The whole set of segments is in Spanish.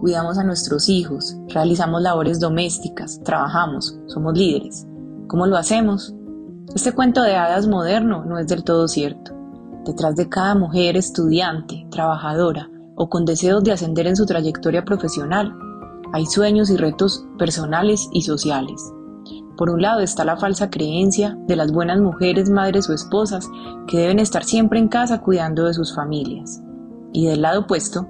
cuidamos a nuestros hijos, realizamos labores domésticas, trabajamos, somos líderes. ¿Cómo lo hacemos? Este cuento de hadas moderno no es del todo cierto. Detrás de cada mujer estudiante, trabajadora o con deseos de ascender en su trayectoria profesional, hay sueños y retos personales y sociales. Por un lado está la falsa creencia de las buenas mujeres, madres o esposas que deben estar siempre en casa cuidando de sus familias. Y del lado opuesto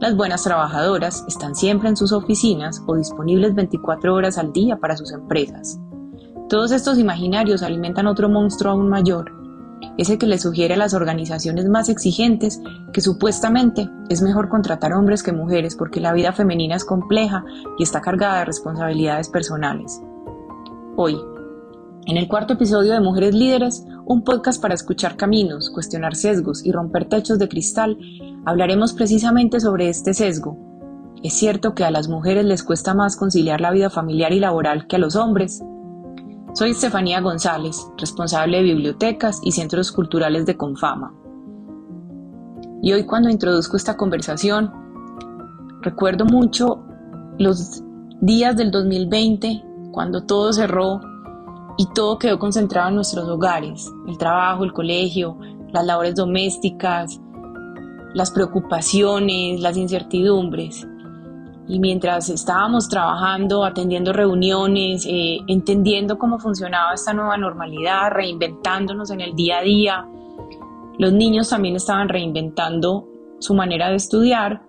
las buenas trabajadoras están siempre en sus oficinas o disponibles 24 horas al día para sus empresas. Todos estos imaginarios alimentan otro monstruo aún mayor, ese que le sugiere a las organizaciones más exigentes que supuestamente es mejor contratar hombres que mujeres porque la vida femenina es compleja y está cargada de responsabilidades personales. Hoy, en el cuarto episodio de Mujeres Líderes, un podcast para escuchar caminos, cuestionar sesgos y romper techos de cristal, hablaremos precisamente sobre este sesgo. ¿Es cierto que a las mujeres les cuesta más conciliar la vida familiar y laboral que a los hombres? Soy Estefanía González, responsable de bibliotecas y centros culturales de Confama. Y hoy cuando introduzco esta conversación, recuerdo mucho los días del 2020, cuando todo cerró y todo quedó concentrado en nuestros hogares, el trabajo, el colegio, las labores domésticas, las preocupaciones, las incertidumbres. Y mientras estábamos trabajando, atendiendo reuniones, eh, entendiendo cómo funcionaba esta nueva normalidad, reinventándonos en el día a día, los niños también estaban reinventando su manera de estudiar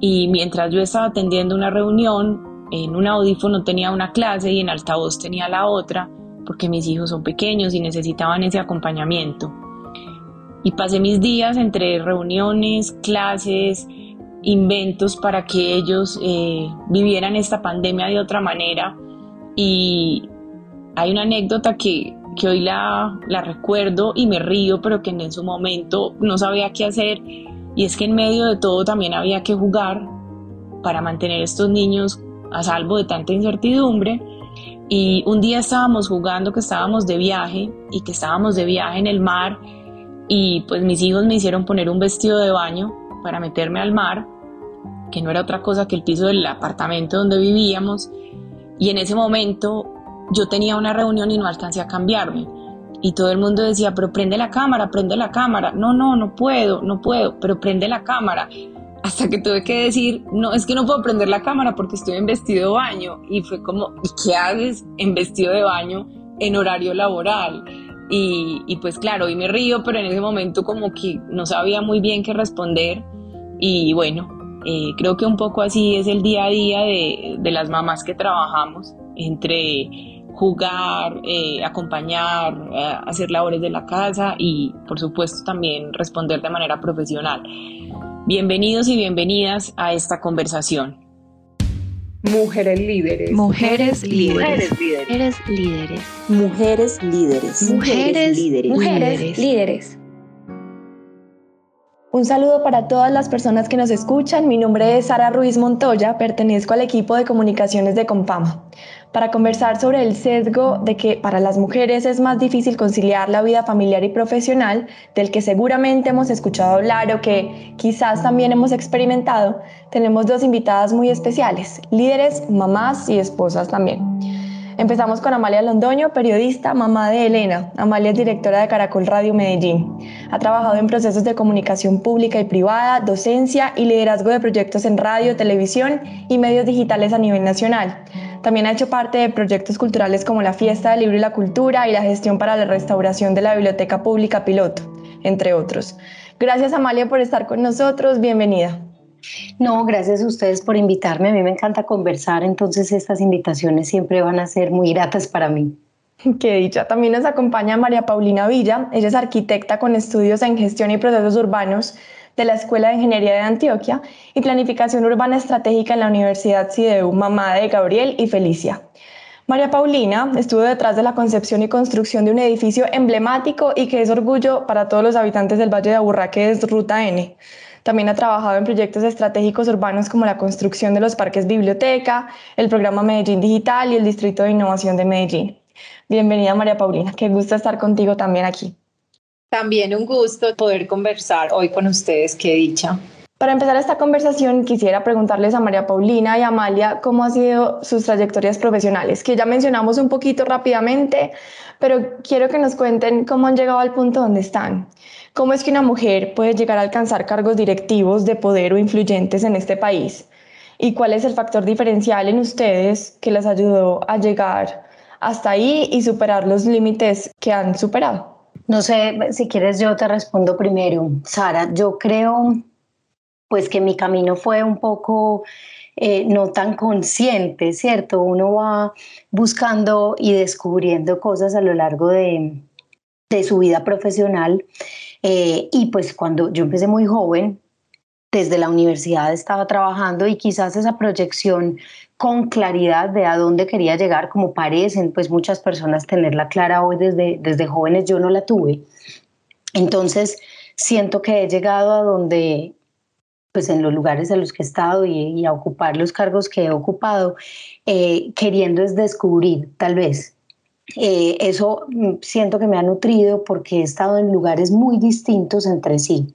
y mientras yo estaba atendiendo una reunión, en un audífono tenía una clase y en altavoz tenía la otra, porque mis hijos son pequeños y necesitaban ese acompañamiento. Y pasé mis días entre reuniones, clases, inventos para que ellos eh, vivieran esta pandemia de otra manera. Y hay una anécdota que, que hoy la, la recuerdo y me río, pero que en su momento no sabía qué hacer. Y es que en medio de todo también había que jugar para mantener a estos niños a salvo de tanta incertidumbre y un día estábamos jugando que estábamos de viaje y que estábamos de viaje en el mar y pues mis hijos me hicieron poner un vestido de baño para meterme al mar, que no era otra cosa que el piso del apartamento donde vivíamos. Y en ese momento yo tenía una reunión y no alcancé a cambiarme. Y todo el mundo decía, pero prende la cámara, prende la cámara. No, no, no puedo, no puedo, pero prende la cámara hasta que tuve que decir, no, es que no puedo prender la cámara porque estoy en vestido de baño. Y fue como, ¿y qué haces en vestido de baño en horario laboral? Y, pues claro, hoy me río, pero en ese momento como que no sabía muy bien qué responder. Y bueno, eh, creo que un poco así es el día a día de, las mamás que trabajamos, entre jugar, eh, acompañar, eh, hacer labores de la casa y por supuesto también responder de manera profesional. Bienvenidos y bienvenidas a esta conversación. Mujeres líderes. Mujeres líderes. Mujeres líderes. Mujeres líderes. Mujeres líderes. Mujeres líderes. Un saludo para todas las personas que nos escuchan. Mi nombre es Sara Ruiz Montoya, pertenezco al equipo de comunicaciones de Compama para conversar sobre el sesgo de que para las mujeres es más difícil conciliar la vida familiar y profesional, del que seguramente hemos escuchado hablar o que quizás también hemos experimentado, tenemos dos invitadas muy especiales, líderes, mamás y esposas también. Empezamos con Amalia Londoño, periodista, mamá de Elena. Amalia es directora de Caracol Radio Medellín. Ha trabajado en procesos de comunicación pública y privada, docencia y liderazgo de proyectos en radio, televisión y medios digitales a nivel nacional. También ha hecho parte de proyectos culturales como la Fiesta del Libro y la Cultura y la gestión para la restauración de la Biblioteca Pública Piloto, entre otros. Gracias Amalia por estar con nosotros, bienvenida. No, gracias a ustedes por invitarme. A mí me encanta conversar, entonces estas invitaciones siempre van a ser muy gratas para mí. Qué dicha. También nos acompaña María Paulina Villa. Ella es arquitecta con estudios en gestión y procesos urbanos de la Escuela de Ingeniería de Antioquia y Planificación Urbana Estratégica en la Universidad CIDEU, mamá de Gabriel y Felicia. María Paulina estuvo detrás de la concepción y construcción de un edificio emblemático y que es orgullo para todos los habitantes del Valle de Aburrá, que es Ruta N. También ha trabajado en proyectos estratégicos urbanos como la construcción de los parques biblioteca, el programa Medellín Digital y el Distrito de Innovación de Medellín. Bienvenida María Paulina, qué gusto estar contigo también aquí. También un gusto poder conversar hoy con ustedes, qué dicha. Para empezar esta conversación, quisiera preguntarles a María Paulina y a Amalia cómo han sido sus trayectorias profesionales, que ya mencionamos un poquito rápidamente, pero quiero que nos cuenten cómo han llegado al punto donde están. ¿Cómo es que una mujer puede llegar a alcanzar cargos directivos de poder o influyentes en este país? ¿Y cuál es el factor diferencial en ustedes que les ayudó a llegar hasta ahí y superar los límites que han superado? No sé, si quieres yo te respondo primero. Sara, yo creo pues que mi camino fue un poco eh, no tan consciente, ¿cierto? Uno va buscando y descubriendo cosas a lo largo de, su vida profesional. Eh, y pues cuando yo empecé muy joven, desde la universidad estaba trabajando y quizás esa proyección con claridad de a dónde quería llegar, como parecen pues muchas personas tenerla clara hoy desde, desde jóvenes, yo no la tuve. Entonces, siento que he llegado a donde pues en los lugares en los que he estado y, a ocupar los cargos que he ocupado, eh, queriendo es descubrir, tal vez. Eh, eso mm, siento que me ha nutrido porque he estado en lugares muy distintos entre sí.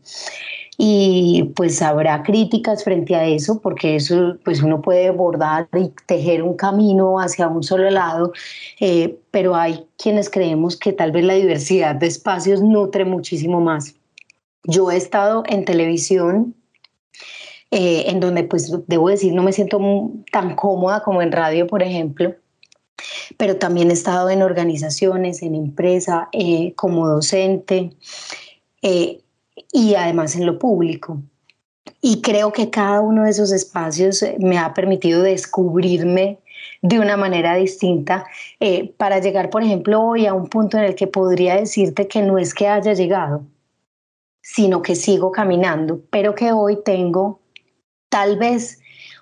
Y pues habrá críticas frente a eso, porque eso pues uno puede bordar y tejer un camino hacia un solo lado, eh, pero hay quienes creemos que tal vez la diversidad de espacios nutre muchísimo más. Yo he estado en televisión eh, en donde pues debo decir no me siento tan cómoda como en radio, por ejemplo, pero también he estado en organizaciones, en empresa, eh, como docente eh, y además en lo público. Y creo que cada uno de esos espacios me ha permitido descubrirme de una manera distinta para llegar, por ejemplo, hoy a un punto en el que podría decirte que no es que haya llegado, sino que sigo caminando, pero que hoy tengo tal vez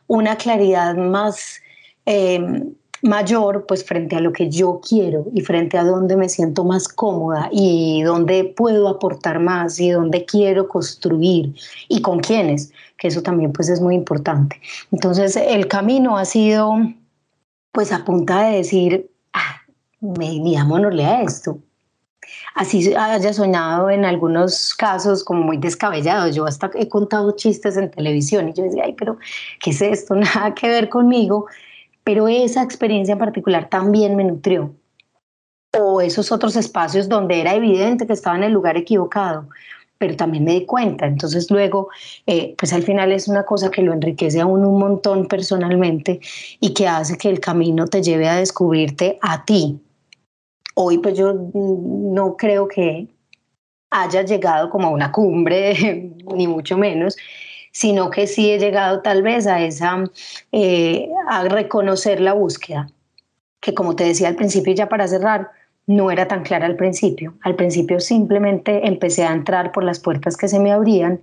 una claridad más em, mayor pues frente a lo que yo quiero y frente a donde me siento más cómoda y donde puedo aportar más y donde quiero construir y con quiénes, que eso también pues es muy importante. Entonces el camino ha sido pues a punta de decir, ah, me, llamémosle a esto, así haya soñado en algunos casos como muy descabellado. Yo hasta he contado chistes en televisión y yo decía, ay, pero ¿qué es esto? Nada que ver conmigo. Pero esa experiencia en particular también me nutrió. O esos otros espacios donde era evidente que estaba en el lugar equivocado, pero también me di cuenta. Entonces luego, eh, pues al final es una cosa que lo enriquece a uno un montón personalmente y que hace que el camino te lleve a descubrirte a ti, hoy pues yo no creo que haya llegado como a una cumbre, ni mucho menos, sino que sí he llegado tal vez a esa, eh, a reconocer la búsqueda, que como te decía al principio ya para cerrar, no era tan clara al principio. Al principio simplemente empecé a entrar por las puertas que se me abrían,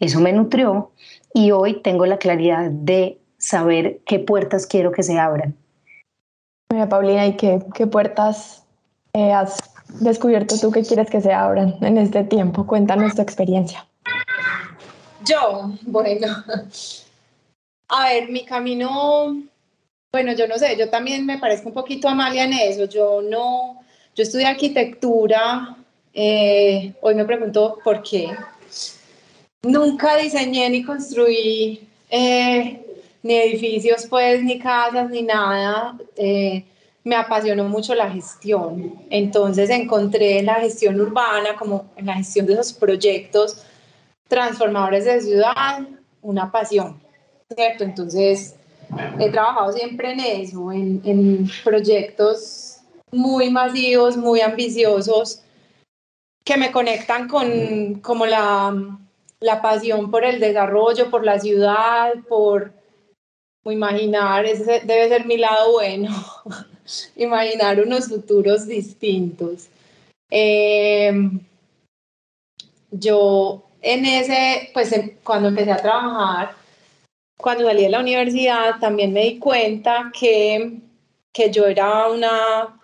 eso me nutrió y hoy tengo la claridad de saber qué puertas quiero que se abran. Mira, Paulina, ¿y qué, qué puertas eh, has descubierto tú que quieres que se abran en este tiempo? Cuéntanos tu experiencia. Yo, bueno, a ver, mi camino, bueno, yo no sé, yo también me parezco un poquito a Amalia en eso. Yo no, yo estudié arquitectura, eh, hoy me pregunto por qué. Nunca diseñé ni construí eh, ni edificios, pues, ni casas, ni nada me apasionó mucho la gestión. Entonces encontré en la gestión urbana, como en la gestión de esos proyectos transformadores de ciudad, una pasión, ¿cierto? Entonces he trabajado siempre en eso, en, en proyectos muy masivos, muy ambiciosos, que me conectan con como la, la pasión por el desarrollo, por la ciudad, por imaginar, ese debe ser mi lado bueno. imaginar unos futuros distintos. Em, yo en ese, pues em, cuando empecé a trabajar, cuando salí de la universidad, también me di cuenta que, que yo era una,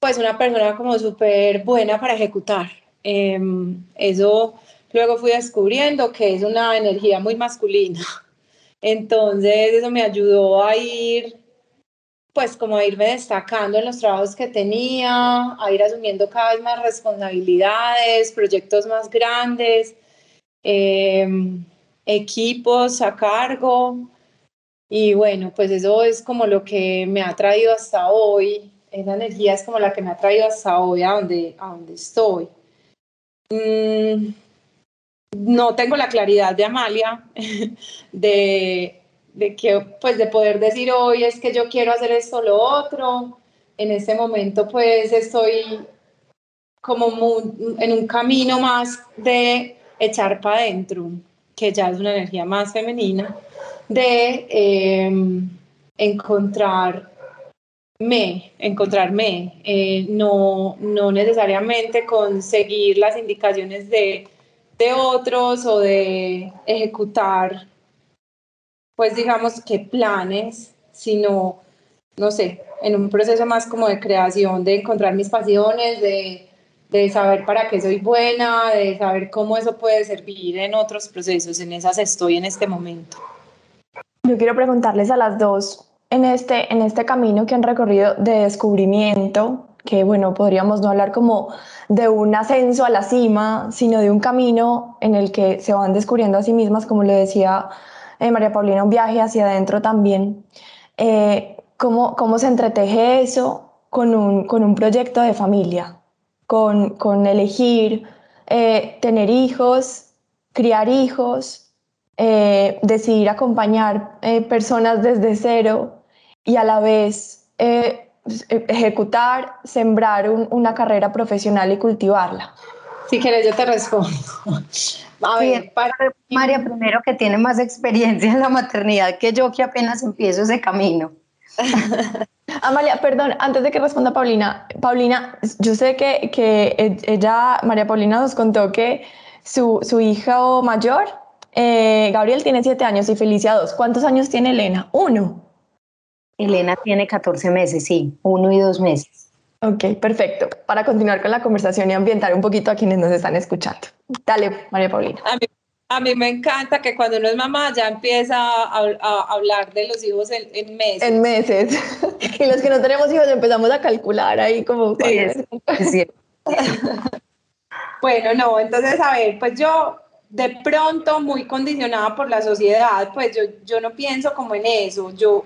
pues una persona como súper buena para ejecutar. Em, eso luego fui descubriendo que es una energía muy masculina. Entonces eso me ayudó a ir pues como a irme destacando en los trabajos que tenía, a ir asumiendo cada vez más responsabilidades, proyectos más grandes. Em, equipos a cargo. Y bueno, pues eso es como lo que me ha traído hasta hoy. Esa energía es como la que me ha traído hasta hoy a donde, a donde estoy. Mm, no tengo la claridad de Amalia de, de que, pues de poder decir hoy es que yo quiero hacer esto lo otro. En este momento pues estoy como en un camino más de echar para adentro, que ya es una energía más femenina, de em, encontrarme, encontrarme, eh, no, no necesariamente conseguir las indicaciones de, de otros o de ejecutar, pues digamos que planes, sino, no sé, en un proceso más como de creación, de encontrar mis pasiones, de de saber para qué soy buena, de saber cómo eso puede servir en otros procesos. En esas estoy en este momento. Yo quiero preguntarles a las dos, en este, en este camino que han recorrido de descubrimiento, que bueno, podríamos no hablar como de un ascenso a la cima, sino de un camino en el que se van descubriendo a sí mismas, como le decía eh, María Paulina, un viaje hacia adentro también. Eh, ¿cómo, ¿Cómo se entreteje eso con un, con un proyecto de familia? Con, elegir eh, tener hijos, criar hijos, eh, decidir acompañar eh, personas desde cero y a la vez ejecutar, sembrar una carrera profesional y cultivarla. Si quieres, yo te respondo. A ver, para... María, primero que tiene más experiencia en la maternidad que yo, que apenas empiezo ese camino. Amalia, perdón, antes de que responda Paulina, Paulina, yo sé que, que e, ella, María Paulina nos contó que su, su hijo mayor, eh, Gabriel, tiene siete años y Felicia dos. ¿Cuántos años tiene Elena? Uno. Elena tiene 14 meses, sí, uno y dos meses. Ok, perfecto. Para continuar con la conversación y ambientar un poquito a quienes nos están escuchando. Dale, María Paulina. A mí me encanta que cuando uno es mamá ya empieza a, hablar de los hijos en, meses. En meses. y los que no tenemos hijos empezamos a calcular ahí como... Sí, bueno, no, entonces, a ver, pues yo de pronto muy condicionada por la sociedad, pues yo, yo no pienso como en eso. Yo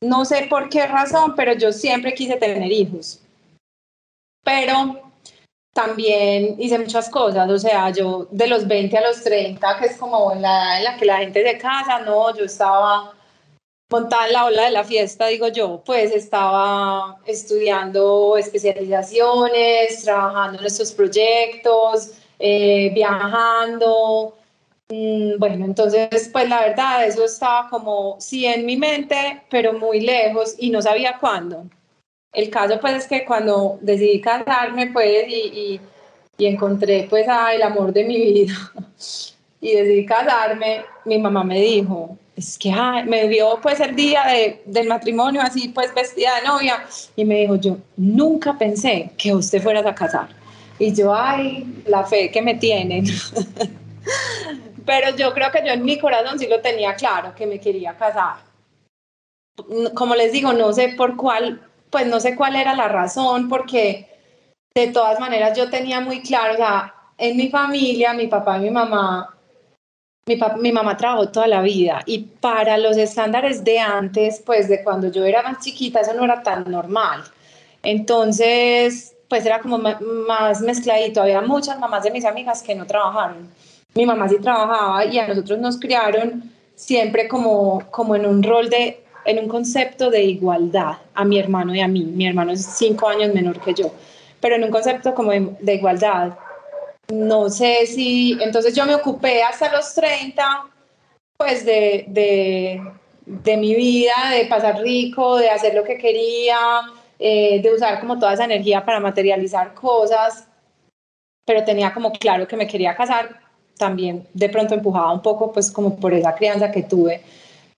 no sé por qué razón, pero yo siempre quise tener hijos. Pero también hice muchas cosas, o sea, yo de los 20 a los 30, que es como la edad en la que la gente se casa, no, yo estaba montada en la ola de la fiesta, digo yo, pues estaba estudiando especializaciones, trabajando en estos proyectos, eh, viajando, mm, bueno, entonces, pues la verdad, eso estaba como, sí, en mi mente, pero muy lejos y no sabía cuándo. El caso pues es que cuando decidí casarme pues y, y, encontré pues el amor de mi vida y decidí casarme, mi mamá me dijo, es que me vio pues el día de, del matrimonio así pues vestida de novia y me dijo, yo nunca pensé que usted fuera a casar. Y yo, ay, la fe que me tienen. Pero yo creo que yo en mi corazón sí lo tenía claro, que me quería casar. Como les digo, no sé por cuál pues no sé cuál era la razón, porque de todas maneras yo tenía muy claro, o sea, en mi familia, mi papá y mi mamá, mi, mi mamá trabajó toda la vida y para los estándares de antes, pues de cuando yo era más chiquita, eso no era tan normal. Entonces, pues era como más mezcladito. Había muchas mamás de mis amigas que no trabajaron. Mi mamá sí trabajaba y a nosotros nos criaron siempre como, como en un rol de en un concepto de igualdad a mi hermano y a mí. Mi hermano es cinco años menor que yo, pero en un concepto como de, igualdad. No sé si, entonces yo me ocupé hasta los 30, pues de, de, de mi vida, de pasar rico, de hacer lo que quería, eh, de usar como toda esa energía para materializar cosas, pero tenía como claro que me quería casar, también de pronto empujaba un poco pues como por esa crianza que tuve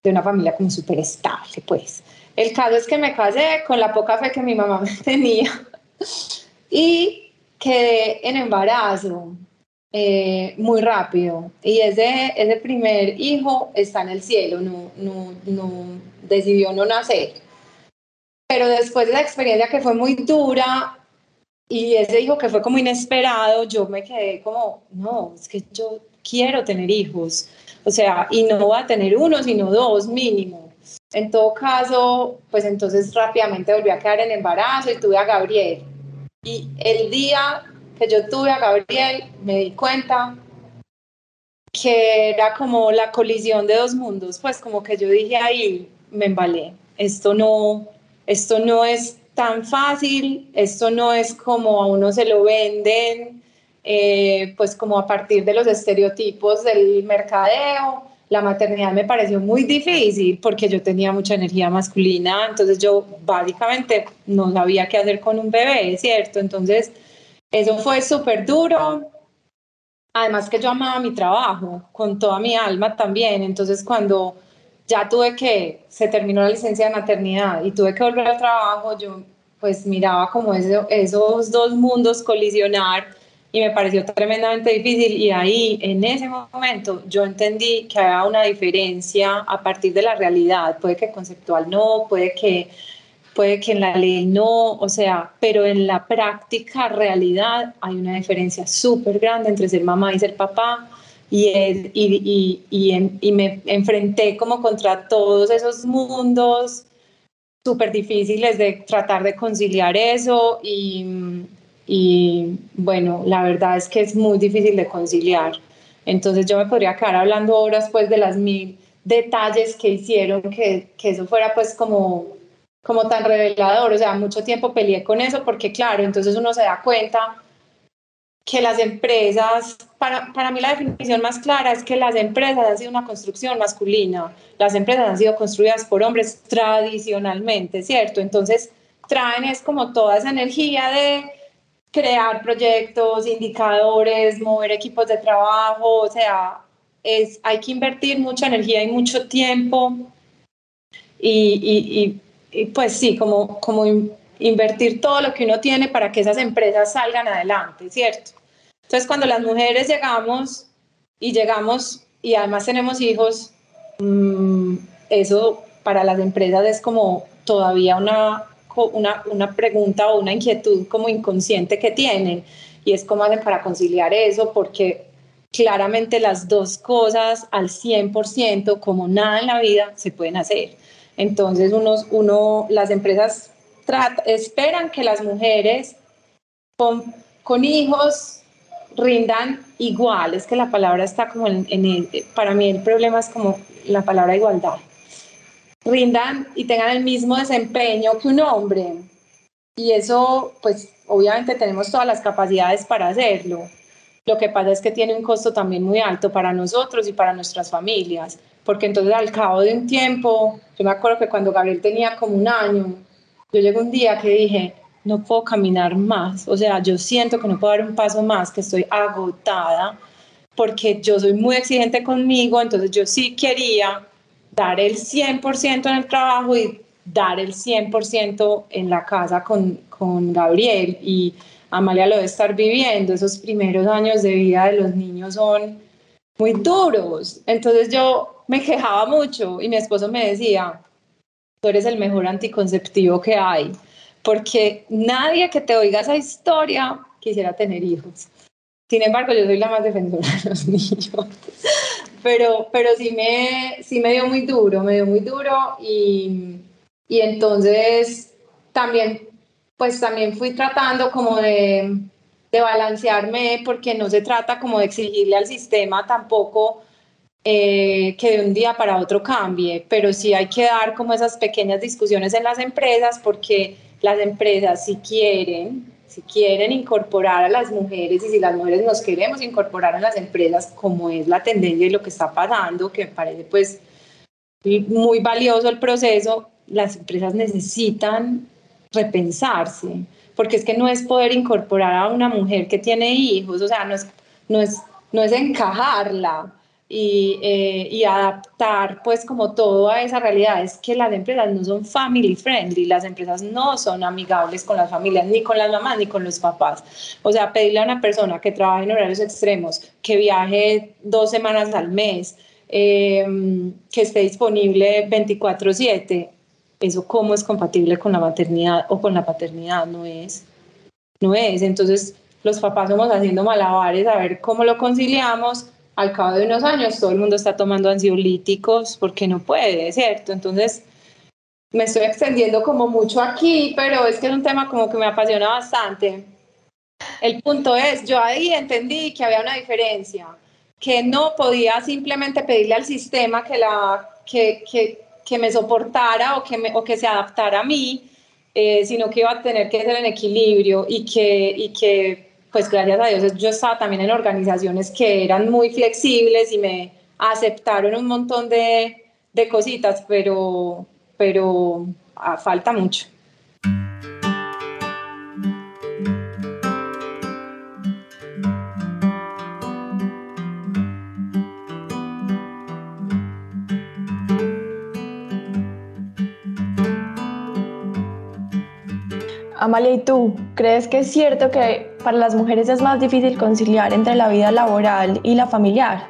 de una familia como súper estable, pues. El caso es que me casé con la poca fe que mi mamá me tenía y quedé en embarazo eh, muy rápido. Y ese, ese primer hijo está en el cielo, no, no, no decidió no nacer. Pero después de la experiencia que fue muy dura y ese hijo que fue como inesperado, yo me quedé como, no, es que yo quiero tener hijos. O sea, y no voy a tener uno, sino dos mínimo. En todo caso, pues entonces rápidamente volví a quedar en embarazo y tuve a Gabriel. Y el día que yo tuve a Gabriel, me di cuenta que era como la colisión de dos mundos, pues como que yo dije ahí, me embalé, esto no, esto no es tan fácil, esto no es como a uno se lo venden, eh, pues como a partir de los estereotipos del mercadeo. La maternidad me pareció muy difícil porque yo tenía mucha energía masculina, entonces yo básicamente no sabía qué hacer con un bebé, ¿cierto? Entonces eso fue súper duro. Además que yo amaba mi trabajo con toda mi alma también, entonces cuando ya tuve que, se terminó la licencia de maternidad y tuve que volver al trabajo, yo pues miraba como esos dos mundos colisionar y me pareció tremendamente difícil. Y ahí en ese momento yo entendí que había una diferencia a partir de la realidad, puede que conceptual no, puede que puede que en la ley no, o sea, pero en la práctica realidad hay una diferencia súper grande entre ser mamá y ser papá. Y, y, y, y, me enfrenté como contra todos esos mundos súper difíciles de tratar de conciliar eso y, y bueno, la verdad es que es muy difícil de conciliar. Entonces yo me podría quedar hablando horas pues de las mil detalles que hicieron que, que eso fuera pues como como tan revelador, o sea, mucho tiempo peleé con eso porque claro, entonces uno se da cuenta que las empresas, para, para mí la definición más clara es que las empresas han sido una construcción masculina, las empresas han sido construidas por hombres tradicionalmente, ¿cierto? Entonces traen es como toda esa energía de crear proyectos, indicadores, mover equipos de trabajo, o sea, es, hay que invertir mucha energía y mucho tiempo y, y, y pues sí, como, como invertir todo lo que uno tiene para que esas empresas salgan adelante, ¿cierto? Entonces, cuando las mujeres llegamos y llegamos y además tenemos hijos, mm, eso para las empresas es como todavía una, una, pregunta o una inquietud como inconsciente que tienen. Y es cómo hacen para conciliar eso, porque claramente las dos cosas al 100%, como nada en la vida, se pueden hacer. Entonces, unos, uno, las empresas esperan que las mujeres con, hijos rindan igual, es que la palabra está como en, el, para mí el problema es como la palabra igualdad, rindan y tengan el mismo desempeño que un hombre. Y eso, pues obviamente tenemos todas las capacidades para hacerlo. Lo que pasa es que tiene un costo también muy alto para nosotros y para nuestras familias, porque entonces al cabo de un tiempo, yo me acuerdo que cuando Gabriel tenía como un año, yo llegué un día que dije, no puedo caminar más, o sea, yo siento que no puedo dar un paso más, que estoy agotada, porque yo soy muy exigente conmigo, entonces yo sí quería dar el 100% en el trabajo y dar el 100% en la casa con, con Gabriel. Y Amalia lo de estar viviendo, esos primeros años de vida de los niños son muy duros, entonces yo me quejaba mucho y mi esposo me decía, tú eres el mejor anticonceptivo que hay porque nadie que te oiga esa historia quisiera tener hijos. Sin embargo, yo soy la más defensora de los niños. Pero, pero sí, me, sí me dio muy duro, me dio muy duro y, y entonces también, pues también fui tratando como de, de balancearme porque no se trata como de exigirle al sistema tampoco eh, que de un día para otro cambie, pero sí hay que dar como esas pequeñas discusiones en las empresas porque las empresas si quieren, si quieren incorporar a las mujeres y si las mujeres nos queremos incorporar a las empresas como es la tendencia y lo que está pasando, que me parece pues muy valioso el proceso, las empresas necesitan repensarse, porque es que no es poder incorporar a una mujer que tiene hijos, o sea, no es, no es, no es encajarla, y, eh, y, adaptar pues como todo a esa realidad. Es que las empresas no son family friendly, las empresas no son amigables con las familias, ni con las mamás, ni con los papás. O sea, pedirle a una persona que trabaje en horarios extremos, que viaje dos semanas al mes, em, que esté disponible 24/7, eso cómo es compatible con la maternidad o con la paternidad, no es. No es. Entonces, los papás somos haciendo malabares a ver cómo lo conciliamos al cabo de unos años todo el mundo está tomando ansiolíticos porque no puede, ¿cierto? Entonces, me estoy extendiendo como mucho aquí, pero es que es un tema como que me apasiona bastante. El punto es, yo ahí entendí que había una diferencia, que no podía simplemente pedirle al sistema que, la, que, que, que me soportara o que, me, o que se adaptara a mí, eh, sino que iba a tener que ser en equilibrio y que, y que pues gracias a Dios yo estaba también en organizaciones que eran muy flexibles y me aceptaron un montón de, de cositas, pero, pero ah, falta mucho. Amalia, ¿y tú crees que es cierto que para las mujeres es más difícil conciliar entre la vida laboral y la familiar?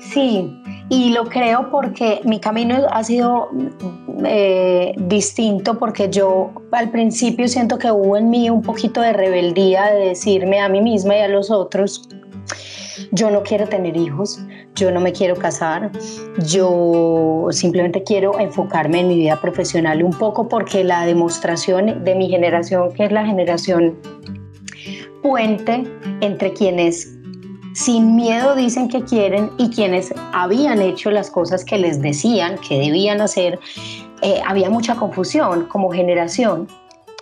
Sí, y lo creo porque mi camino ha sido eh, distinto porque yo al principio siento que hubo en mí un poquito de rebeldía de decirme a mí misma y a los otros, yo no quiero tener hijos, yo no me quiero casar, yo simplemente quiero enfocarme en mi vida profesional un poco porque la demostración de mi generación, que es la generación puente entre quienes sin miedo dicen que quieren y quienes habían hecho las cosas que les decían que debían hacer, eh, había mucha confusión como generación.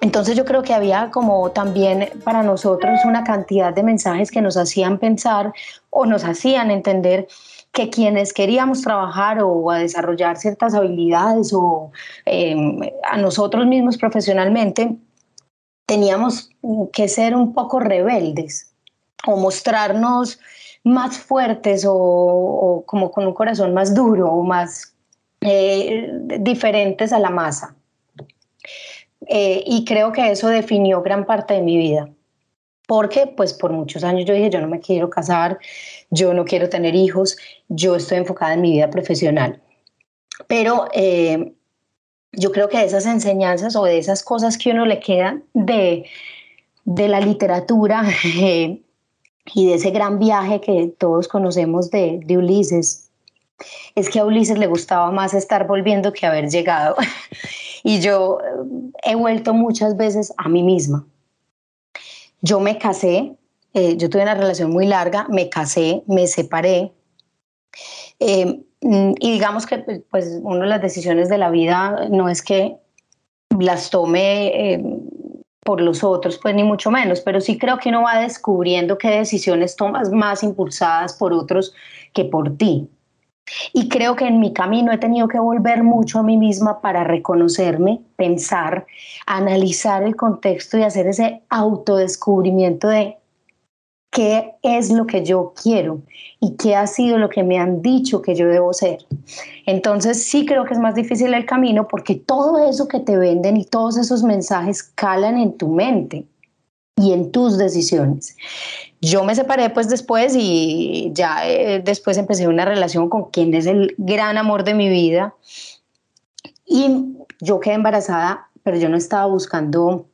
Entonces yo creo que había como también para nosotros una cantidad de mensajes que nos hacían pensar o nos hacían entender que quienes queríamos trabajar o a desarrollar ciertas habilidades o em, a nosotros mismos profesionalmente, teníamos que ser un poco rebeldes o mostrarnos más fuertes o, como con un corazón más duro o más eh, diferentes a la masa. Eh, y creo que eso definió gran parte de mi vida. Porque pues por muchos años yo dije, yo no me quiero casar, yo no quiero tener hijos, yo estoy enfocada en mi vida profesional. Pero eh, yo creo que esas enseñanzas o de esas cosas que uno le quedan de, de la literatura y de ese gran viaje que todos conocemos de, de Ulises, es que a Ulises le gustaba más estar volviendo que haber llegado. y yo eh, he vuelto muchas veces a mí misma. Yo me casé, eh, yo tuve una relación muy larga, me casé, me separé. Eh, y digamos que pues una de las decisiones de la vida no es que las tome por los otros, pues ni mucho menos, pero sí creo que uno va descubriendo qué decisiones tomas más impulsadas por otros que por ti. Y creo que en mi camino he tenido que volver mucho a mí misma para reconocerme, pensar, analizar el contexto y hacer ese autodescubrimiento de qué es lo que yo quiero y qué ha sido lo que me han dicho que yo debo ser. Entonces sí creo que es más difícil el camino porque todo eso que te venden y todos esos mensajes calan en tu mente y en tus decisiones. Yo me separé pues después y ya eh, después empecé una relación con quien es el gran amor de mi vida y yo quedé embarazada, pero yo no estaba buscando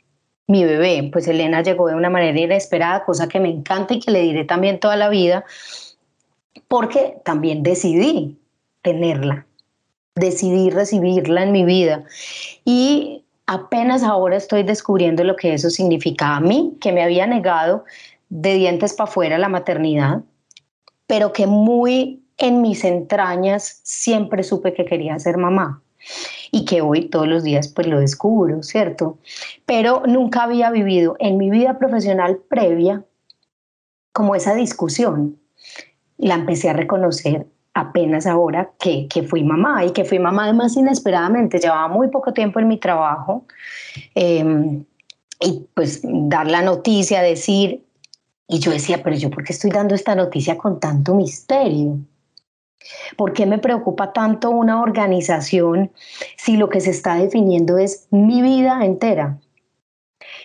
mi bebé, pues Elena llegó de una manera inesperada, cosa que me encanta y que le diré también toda la vida, porque también decidí tenerla, decidí recibirla en mi vida. Y apenas ahora estoy descubriendo lo que eso significa a mí, que me había negado de dientes para afuera la maternidad, pero que muy en mis entrañas siempre supe que quería ser mamá y que hoy todos los días pues lo descubro, ¿cierto? Pero nunca había vivido en mi vida profesional previa como esa discusión. La empecé a reconocer apenas ahora que, que fui mamá y que fui mamá además inesperadamente. Llevaba muy poco tiempo en mi trabajo em, y pues dar la noticia, decir, y yo decía, pero yo por qué estoy dando esta noticia con tanto misterio? ¿Por qué me preocupa tanto una organización si lo que se está definiendo es mi vida entera?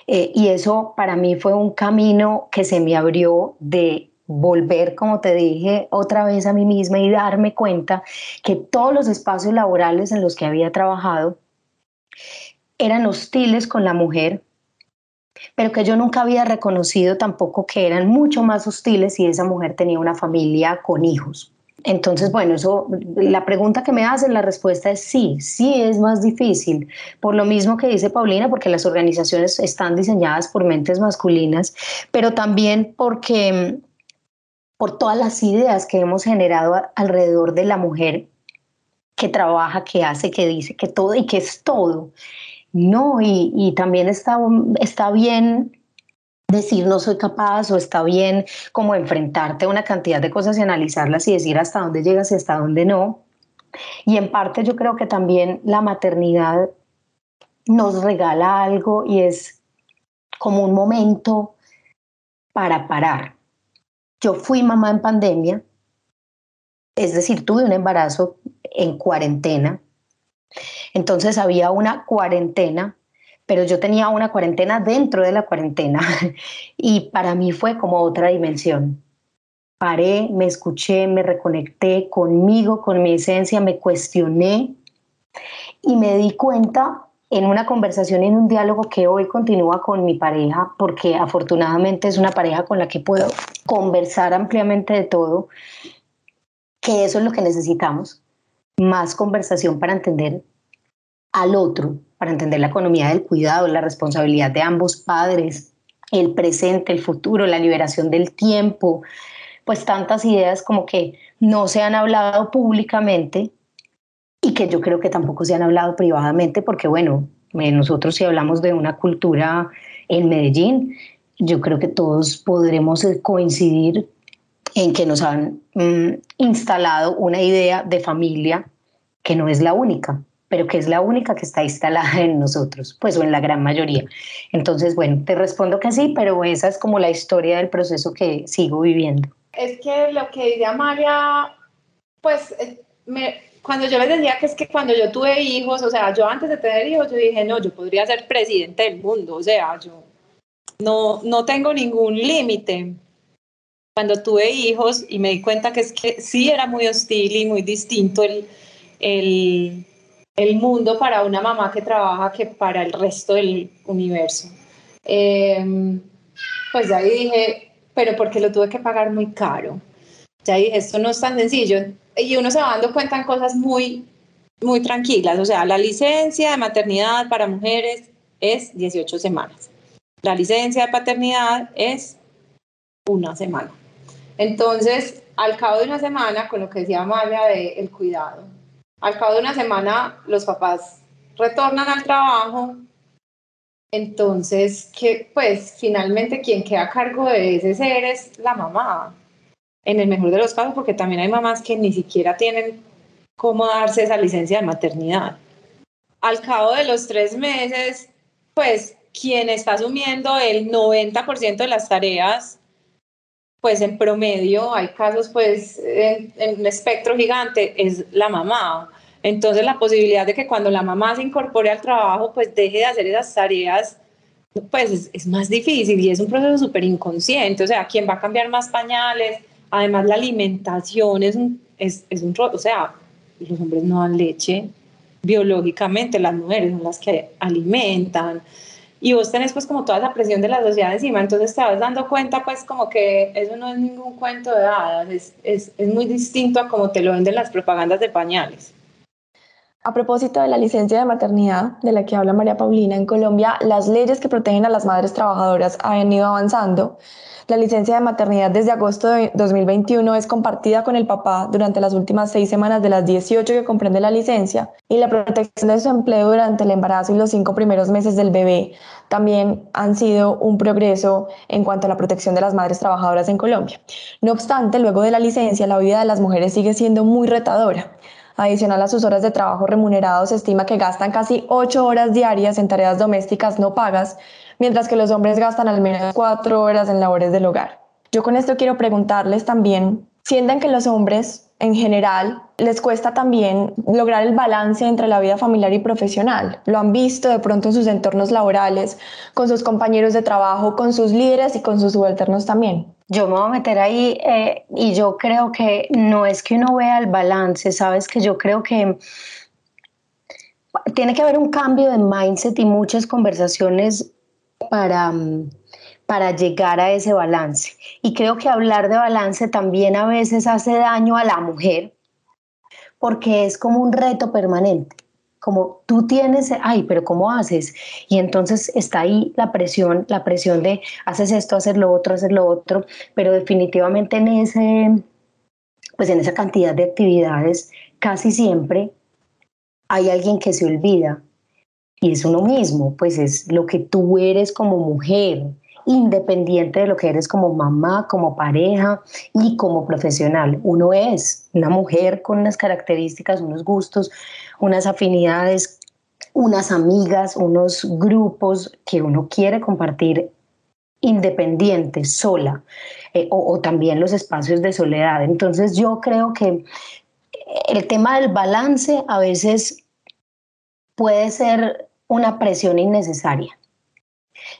Eh, y eso para mí fue un camino que se me abrió de volver, como te dije, otra vez a mí misma y darme cuenta que todos los espacios laborales en los que había trabajado eran hostiles con la mujer, pero que yo nunca había reconocido tampoco que eran mucho más hostiles si esa mujer tenía una familia con hijos. Entonces, bueno, eso, la pregunta que me hacen, la respuesta es sí, sí es más difícil. Por lo mismo que dice Paulina, porque las organizaciones están diseñadas por mentes masculinas, pero también porque por todas las ideas que hemos generado alrededor de la mujer que trabaja, que hace, que dice, que todo y que es todo. No, y, y también está, está bien decir no soy capaz o está bien como enfrentarte a una cantidad de cosas y analizarlas y decir hasta dónde llegas y hasta dónde no. Y en parte yo creo que también la maternidad nos regala algo y es como un momento para parar. Yo fui mamá en pandemia, es decir, tuve un embarazo en cuarentena. Entonces había una cuarentena pero yo tenía una cuarentena dentro de la cuarentena y para mí fue como otra dimensión. Paré, me escuché, me reconecté conmigo, con mi esencia, me cuestioné y me di cuenta en una conversación, en un diálogo que hoy continúa con mi pareja, porque afortunadamente es una pareja con la que puedo conversar ampliamente de todo, que eso es lo que necesitamos, más conversación para entender al otro, para entender la economía del cuidado, la responsabilidad de ambos padres, el presente, el futuro, la liberación del tiempo, pues tantas ideas como que no se han hablado públicamente y que yo creo que tampoco se han hablado privadamente, porque bueno, eh, nosotros si hablamos de una cultura en Medellín, yo creo que todos podremos coincidir en que nos han mm, instalado una idea de familia que no es la única pero que es la única que está instalada en nosotros, pues o en la gran mayoría. Entonces, bueno, te respondo que sí, pero esa es como la historia del proceso que sigo viviendo. Es que lo que dice Amalia, pues eh, me, cuando yo les decía que es que cuando yo tuve hijos, o sea, yo antes de tener hijos, yo dije, no, yo podría ser presidente del mundo, o sea, yo no, no tengo ningún límite. Cuando tuve hijos y me di cuenta que es que sí era muy hostil y muy distinto el, el el mundo para una mamá que trabaja que para el resto del universo. Em, pues ya dije, pero porque lo tuve que pagar muy caro. Ya dije, esto no es tan sencillo. Y uno se va dando cuenta en cosas muy, muy tranquilas. O sea, la licencia de maternidad para mujeres es 18 semanas. La licencia de paternidad es una semana. Entonces, al cabo de una semana, con lo que decía Amalia de el cuidado, al cabo de una semana los papás retornan al trabajo, entonces, que pues finalmente quien queda a cargo de ese ser es la mamá, en el mejor de los casos, porque también hay mamás que ni siquiera tienen cómo darse esa licencia de maternidad. Al cabo de los tres meses, pues quien está asumiendo el 90% de las tareas pues en promedio hay casos pues en, un espectro gigante, es la mamá. Entonces la posibilidad de que cuando la mamá se incorpore al trabajo pues deje de hacer esas tareas pues es, más difícil y es un proceso súper inconsciente, o sea, ¿quién va a cambiar más pañales? Además la alimentación es un, es, es un, o sea, los hombres no dan leche biológicamente, las mujeres son las que alimentan, y vos tenés pues como toda esa presión de la sociedad encima, entonces te vas dando cuenta pues como que eso no es ningún cuento de hadas, es, es, es muy distinto a como te lo venden las propagandas de pañales. A propósito de la licencia de maternidad de la que habla María Paulina, en Colombia las leyes que protegen a las madres trabajadoras han ido avanzando la licencia de maternidad desde agosto de 2021 es compartida con el papá durante las últimas seis semanas de las 18 que comprende la licencia y la protección de su empleo durante el embarazo y los cinco primeros meses del bebé también han sido un progreso en cuanto a la protección de las madres trabajadoras en Colombia. No obstante, luego de la licencia, la vida de las mujeres sigue siendo muy retadora. Adicional a sus horas de trabajo remunerados, se estima que gastan casi ocho horas diarias en tareas domésticas no pagas, mientras que los hombres gastan al menos cuatro horas en labores del hogar. Yo con esto quiero preguntarles también, ¿sienten que los hombres en general les cuesta también lograr el balance entre la vida familiar y profesional. Lo han visto de pronto en sus entornos laborales, con sus compañeros de trabajo, con sus líderes y con sus subalternos también. Yo me voy a meter ahí eh, y yo creo que no es que uno vea el balance, sabes que yo creo que tiene que haber un cambio de mindset y muchas conversaciones para, para llegar a ese balance. Y creo que hablar de balance también a veces hace daño a la mujer porque es como un reto permanente como tú tienes, ay, pero ¿cómo haces? Y entonces está ahí la presión, la presión de haces esto, haces lo otro, haces lo otro, pero definitivamente en ese, pues en esa cantidad de actividades, casi siempre hay alguien que se olvida y es uno mismo, pues es lo que tú eres como mujer, independiente de lo que eres como mamá, como pareja y como profesional. Uno es una mujer con unas características, unos gustos, unas afinidades, unas amigas, unos grupos que uno quiere compartir independiente, sola, eh, o, o también los espacios de soledad. Entonces yo creo que el tema del balance a veces puede ser una presión innecesaria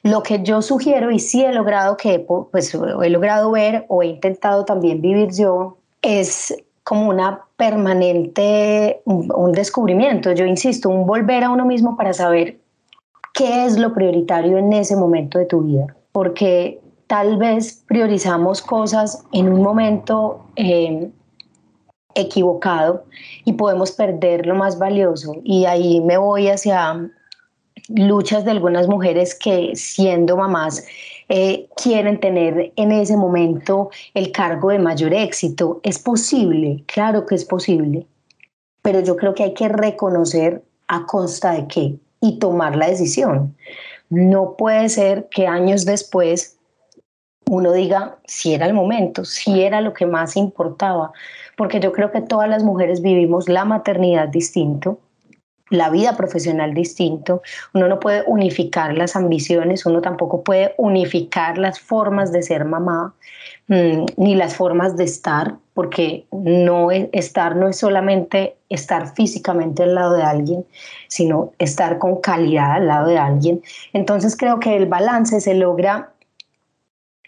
lo que yo sugiero y sí he logrado que, pues he logrado ver o he intentado también vivir yo, es como una permanente, un, descubrimiento, yo insisto, un volver a uno mismo para saber qué es lo prioritario en ese momento de tu vida, porque tal vez priorizamos cosas en un momento eh, equivocado y podemos perder lo más valioso. Y ahí me voy hacia luchas de algunas mujeres que siendo mamás eh, quieren tener en ese momento el cargo de mayor éxito. Es posible, claro que es posible, pero yo creo que hay que reconocer a consta de qué y tomar la decisión. No puede ser que años después uno diga si era el momento, si era lo que más importaba, porque yo creo que todas las mujeres vivimos la maternidad distinto, la vida profesional distinto, uno no puede unificar las ambiciones, uno tampoco puede unificar las formas de ser mamá, mm, ni las formas de estar, porque no estar no es solamente estar físicamente al lado de alguien, sino estar con calidad al lado de alguien. Entonces creo que el balance se logra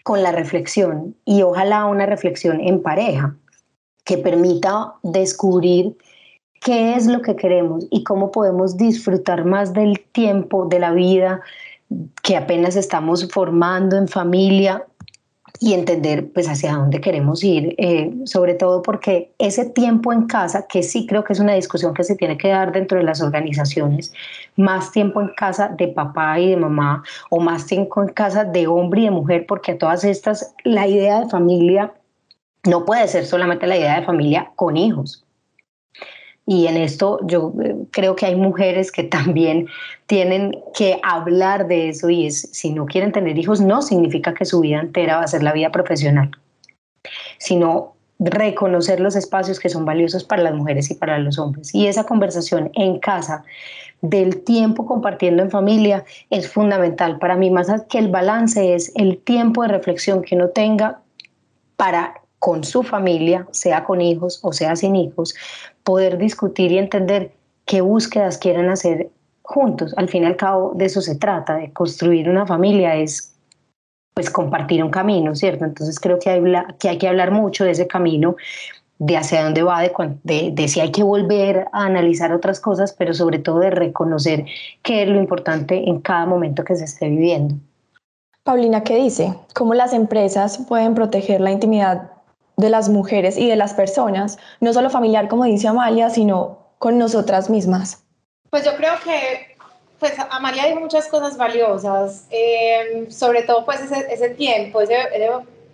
con la reflexión y ojalá una reflexión en pareja que permita descubrir qué es lo que queremos y cómo podemos disfrutar más del tiempo, de la vida que apenas estamos formando en familia y entender pues hacia dónde queremos ir, eh, sobre todo porque ese tiempo en casa, que sí creo que es una discusión que se tiene que dar dentro de las organizaciones, más tiempo en casa de papá y de mamá o más tiempo en casa de hombre y de mujer, porque a todas estas la idea de familia no puede ser solamente la idea de familia con hijos, y en esto yo eh, creo que hay mujeres que también tienen que hablar de eso y es, si no quieren tener hijos, no significa que su vida entera va a ser la vida profesional, sino reconocer los espacios que son valiosos para las mujeres y para los hombres. Y esa conversación en casa del tiempo compartiendo en familia es fundamental. Para mí, más que el balance, es el tiempo de reflexión que uno tenga para con su familia, sea con hijos o sea sin hijos, poder discutir y entender qué búsquedas quieren hacer juntos. Al fin y al cabo de eso se trata, de construir una familia es pues compartir un camino, ¿cierto? Entonces creo que hay, que, hay que hablar mucho de ese camino, de hacia dónde va, de, de, si hay que volver a analizar otras cosas, pero sobre todo de reconocer qué es lo importante en cada momento que se esté viviendo. Paulina, ¿qué dice? ¿Cómo las empresas pueden proteger la intimidad de las mujeres y de las personas, no solo familiar como dice Amalia, sino con nosotras mismas? Pues yo creo que, pues Amalia dijo muchas cosas valiosas, em, sobre todo pues ese, ese tiempo, ese,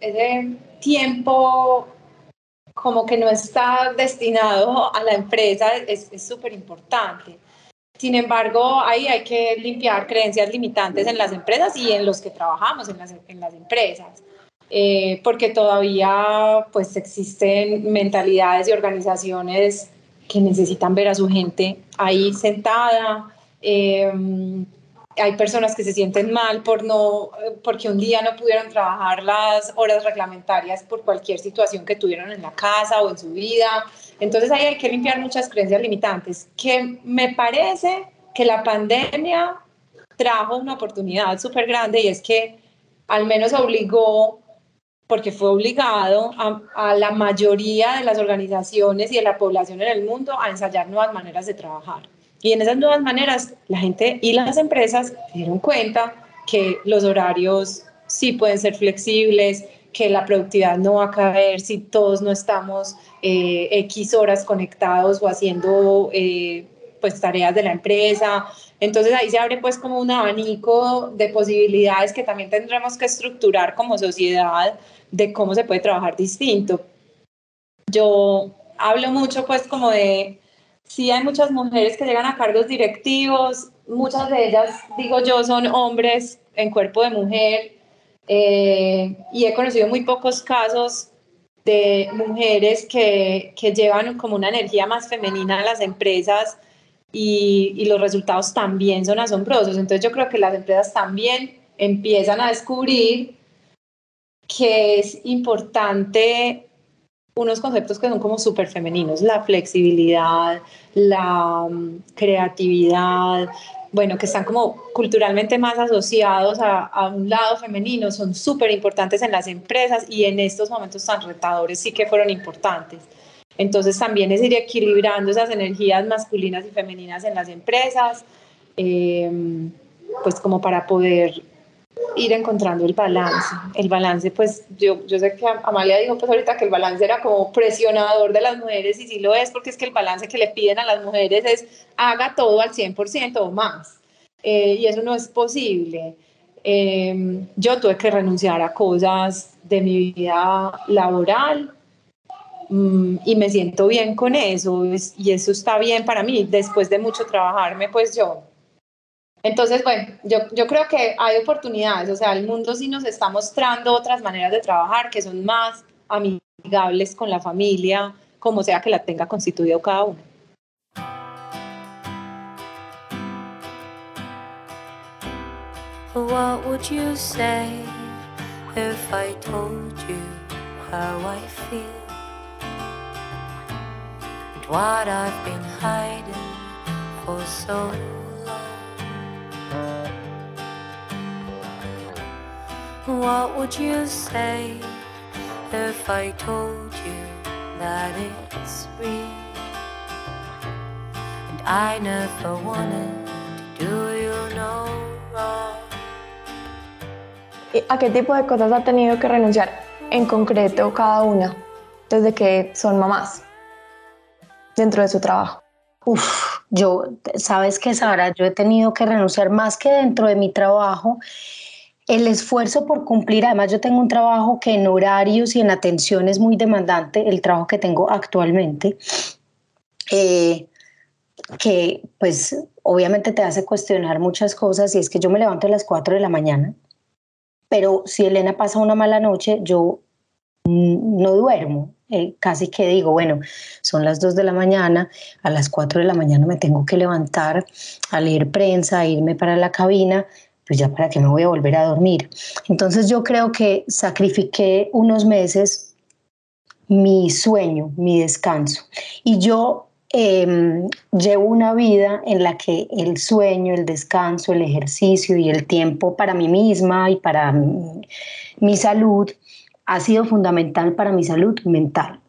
ese, tiempo como que no está destinado a la empresa es súper importante. Sin embargo, ahí hay que limpiar creencias limitantes en las empresas y en los que trabajamos en las, en las empresas. Eh, porque todavía pues existen mentalidades y organizaciones que necesitan ver a su gente ahí sentada. Eh, hay personas que se sienten mal por no, porque un día no pudieron trabajar las horas reglamentarias por cualquier situación que tuvieron en la casa o en su vida. Entonces ahí hay que limpiar muchas creencias limitantes, que me parece que la pandemia trajo una oportunidad súper grande y es que al menos obligó porque fue obligado a, la mayoría de las organizaciones y de la población en el mundo a ensayar nuevas maneras de trabajar. Y en esas nuevas maneras, la gente y las empresas dieron cuenta que los horarios sí pueden ser flexibles, que la productividad no va a caer si todos no estamos eh, X horas conectados o haciendo eh, pues tareas de la empresa. Entonces ahí se abre pues como un abanico de posibilidades que también tendremos que estructurar como sociedad de cómo se puede trabajar distinto. Yo hablo mucho pues como de, sí hay muchas mujeres que llegan a cargos directivos, muchas de ellas, digo yo, son hombres en cuerpo de mujer eh, y he conocido muy pocos casos de mujeres que, que, llevan como una energía más femenina a las empresas y, y, los resultados también son asombrosos. Entonces yo creo que las empresas también empiezan a descubrir que es importante unos conceptos que son como súper femeninos, la flexibilidad, la mm, creatividad, bueno, que están como culturalmente más asociados a, a un lado femenino, son súper importantes en las empresas y en estos momentos tan retadores sí que fueron importantes. Entonces también es ir equilibrando esas energías masculinas y femeninas en las empresas, eh, pues como para poder ir encontrando el balance. El balance, pues yo, yo sé que Amalia dijo pues ahorita que el balance era como presionador de las mujeres y sí lo es porque es que el balance que le piden a las mujeres es haga todo al 100% o más. Eh, y eso no es posible. Eh, yo tuve que renunciar a cosas de mi vida laboral y me siento bien con eso y eso está bien para mí después de mucho trabajarme pues yo entonces, bueno, yo, yo creo que hay oportunidades, o sea, el mundo sí nos está mostrando otras maneras de trabajar que son más amigables con la familia, como sea que la tenga constituido cada uno. What I've been hiding for so What would you say if I told you that it's real? And I never wanted to do you no wrong. ¿A qué tipo de cosas ha tenido que renunciar en concreto cada una desde que son mamás dentro de su trabajo? Uf, yo, sabes que Sara, yo he tenido que renunciar más que dentro de mi trabajo el esfuerzo por cumplir, además yo tengo un trabajo que en horarios y en atención es muy demandante, el trabajo que tengo actualmente, eh, que pues obviamente te hace cuestionar muchas cosas y es que yo me levanto a las 4 de la mañana, pero si Elena pasa una mala noche, yo no duermo, eh, casi que digo, bueno, son las 2 de la mañana, a las 4 de la mañana me tengo que levantar a leer prensa, a irme para la cabina, pues ya para qué me voy a volver a dormir. Entonces yo creo que sacrifiqué unos meses mi sueño, mi descanso. Y yo em, llevo una vida en la que el sueño, el descanso, el ejercicio y el tiempo para mí misma y para mi salud ha sido fundamental para mi salud mental.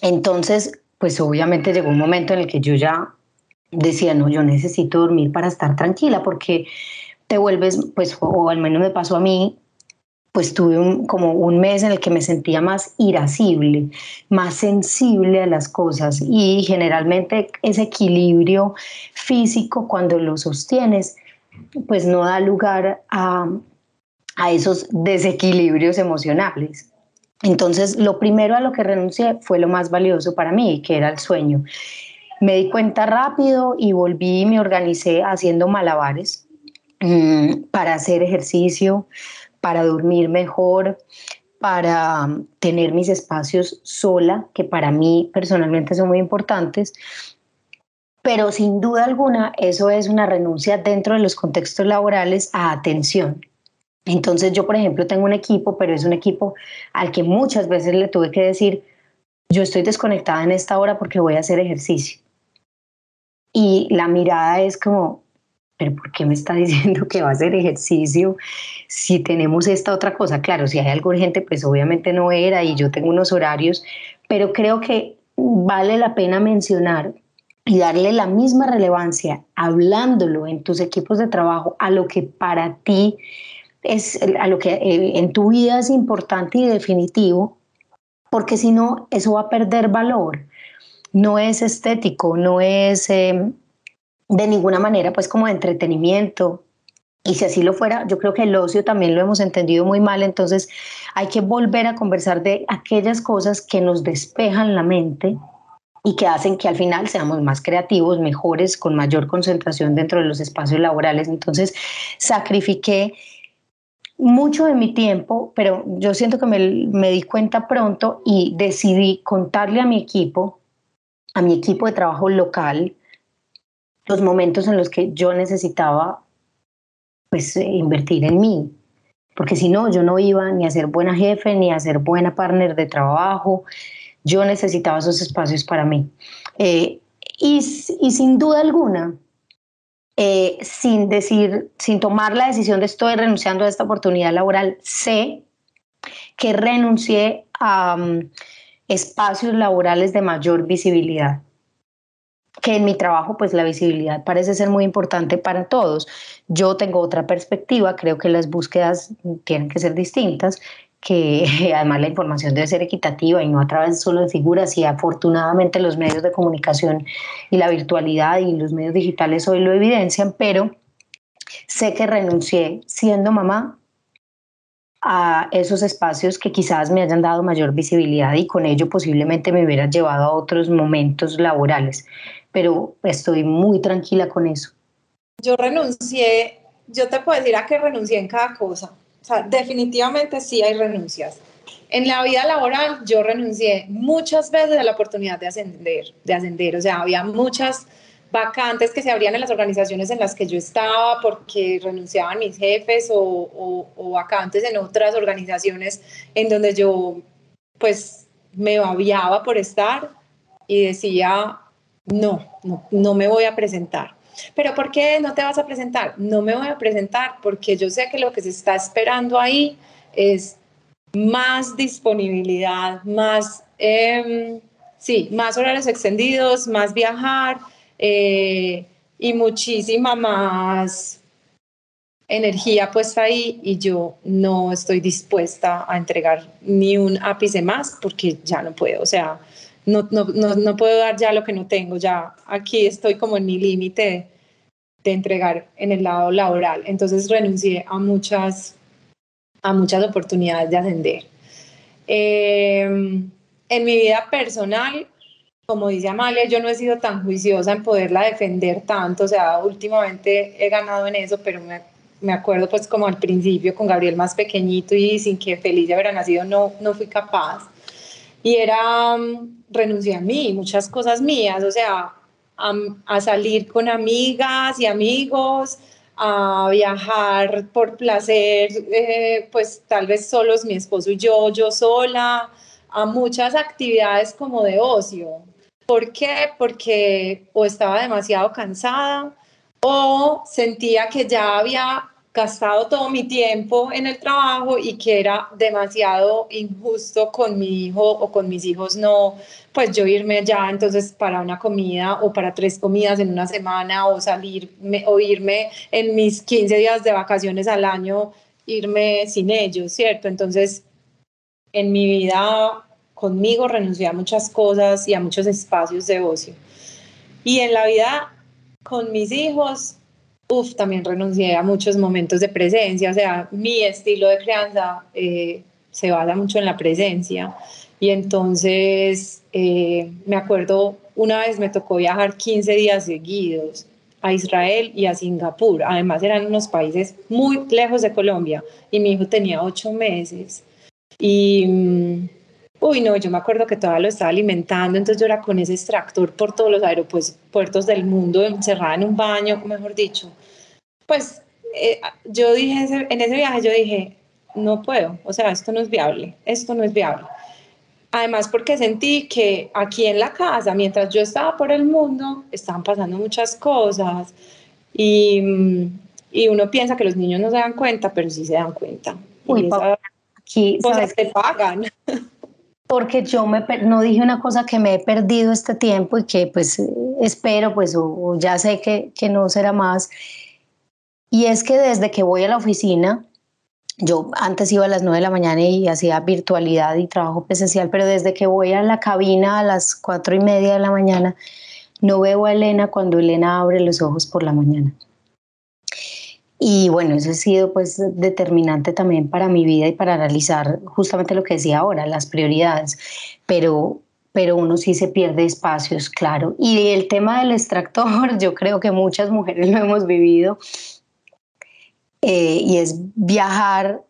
Entonces, pues obviamente llegó un momento en el que yo ya decía, no, yo necesito dormir para estar tranquila, porque te vuelves, pues, o al menos me pasó a mí, pues tuve un, como un mes en el que me sentía más irascible, más sensible a las cosas y generalmente ese equilibrio físico cuando lo sostienes, pues no da lugar a, a esos desequilibrios emocionales. Entonces, lo primero a lo que renuncié fue lo más valioso para mí, que era el sueño. Me di cuenta rápido y volví y me organicé haciendo malabares. Mm, para hacer ejercicio, para dormir mejor, para mm, tener mis espacios sola, que para mí personalmente son muy importantes. Pero sin duda alguna, eso es una renuncia dentro de los contextos laborales a atención. Entonces yo, por ejemplo, tengo un equipo, pero es un equipo al que muchas veces le tuve que decir, yo estoy desconectada en esta hora porque voy a hacer ejercicio. Y la mirada es como, pero ¿por qué me está diciendo que va a hacer ejercicio si tenemos esta otra cosa? Claro, si hay algo urgente, pues obviamente no era y yo tengo unos horarios, pero creo que vale la pena mencionar y darle la misma relevancia hablándolo en tus equipos de trabajo a lo que para ti es, a lo que eh, en tu vida es importante y definitivo, porque si no, eso va a perder valor. No es estético, no es em, de ninguna manera pues como entretenimiento. Y si así lo fuera, yo creo que el ocio también lo hemos entendido muy mal, entonces hay que volver a conversar de aquellas cosas que nos despejan la mente y que hacen que al final seamos más creativos, mejores, con mayor concentración dentro de los espacios laborales. Entonces, sacrifiqué mucho de mi tiempo, pero yo siento que me, di cuenta pronto y decidí contarle a mi equipo, a mi equipo de trabajo local, los momentos en los que yo necesitaba pues eh, invertir en mí, porque si no, yo no iba ni a ser buena jefe, ni a ser buena partner de trabajo, yo necesitaba esos espacios para mí. Eh, y, sin duda alguna, eh, sin decir, sin tomar la decisión de estoy renunciando a esta oportunidad laboral, sé que renuncié a um, espacios laborales de mayor visibilidad que en mi trabajo pues la visibilidad parece ser muy importante para todos. Yo tengo otra perspectiva, creo que las búsquedas tienen que ser distintas que además la información debe ser equitativa y no a través solo de figuras y afortunadamente los medios de comunicación y la virtualidad y los medios digitales hoy lo evidencian, pero sé que renuncié siendo mamá a esos espacios que quizás me hayan dado mayor visibilidad y con ello posiblemente me hubiera llevado a otros momentos laborales, pero estoy muy tranquila con eso. Yo renuncié, yo te puedo decir a que renuncié en cada cosa definitivamente sí hay renuncias. En la vida laboral yo renuncié muchas veces a la oportunidad de ascender, de ascender, o sea, había muchas vacantes que se abrían en las organizaciones en las que yo estaba porque renunciaban mis jefes o, o, vacantes en otras organizaciones en donde yo pues me babiaba por estar y decía, no, no me voy a presentar. Pero ¿por qué no te vas a presentar? No me voy a presentar porque yo sé que lo que se está esperando ahí es más disponibilidad, más, em, sí, más horarios extendidos, más viajar eh, y muchísima más energía puesta ahí y yo no estoy dispuesta a entregar ni un ápice más porque ya no puedo, o sea, no, no, no, no, puedo dar ya lo que no tengo, ya aquí estoy como en mi límite de entregar en el lado laboral. Entonces renuncié a muchas, a muchas oportunidades de ascender. Em, en mi vida personal, como dice Amalia, yo no he sido tan juiciosa en poderla defender tanto, o sea, últimamente he ganado en eso, pero me, me acuerdo pues como al principio con Gabriel más pequeñito y sin que feliz de haber nacido no, no fui capaz. Y era, um, renuncié a mí, muchas cosas mías, o sea, a, salir con amigas y amigos, a viajar por placer, eh, pues tal vez solos mi esposo y yo, yo sola, a muchas actividades como de ocio. ¿Por qué? Porque o estaba demasiado cansada o sentía que ya había gastado todo mi tiempo en el trabajo y que era demasiado injusto con mi hijo o con mis hijos no, pues yo irme ya entonces para una comida o para tres comidas en una semana o salir o irme en mis 15 días de vacaciones al año, irme sin ellos, ¿cierto? Entonces, en mi vida conmigo renuncié a muchas cosas y a muchos espacios de ocio. Y en la vida con mis hijos uf, también renuncié a muchos momentos de presencia, o sea, mi estilo de crianza eh, se basa mucho en la presencia. Y entonces eh, me acuerdo, una vez me tocó viajar 15 días seguidos a Israel y a Singapur. Además eran unos países muy lejos de Colombia y mi hijo tenía ocho meses. Y mm, Uy, no, yo me acuerdo que todavía lo estaba alimentando, entonces yo era con ese extractor por todos los aeropuertos del mundo, encerrada en un baño, mejor dicho. Pues eh, yo dije, en ese viaje yo dije, no puedo, o sea, esto no es viable, esto no es viable. Además porque sentí que aquí en la casa, mientras yo estaba por el mundo, estaban pasando muchas cosas y, y uno piensa que los niños no se dan cuenta, pero sí se dan cuenta. Uy, y aquí, cosas pagan. porque yo me, no dije una cosa que me he perdido este tiempo y que pues espero, pues o, ya sé que, que no será más. Y es que desde que voy a la oficina, yo antes iba a las 9 de la mañana y hacía virtualidad y trabajo presencial, pero desde que voy a la cabina a las 4 y media de la mañana, no veo a Elena cuando Elena abre los ojos por la mañana. Y bueno, eso ha sido pues determinante también para mi vida y para analizar justamente lo que decía ahora, las prioridades. Pero, pero uno sí se pierde espacios, claro. Y el tema del extractor, yo creo que muchas mujeres lo hemos vivido. Eh, y es viajar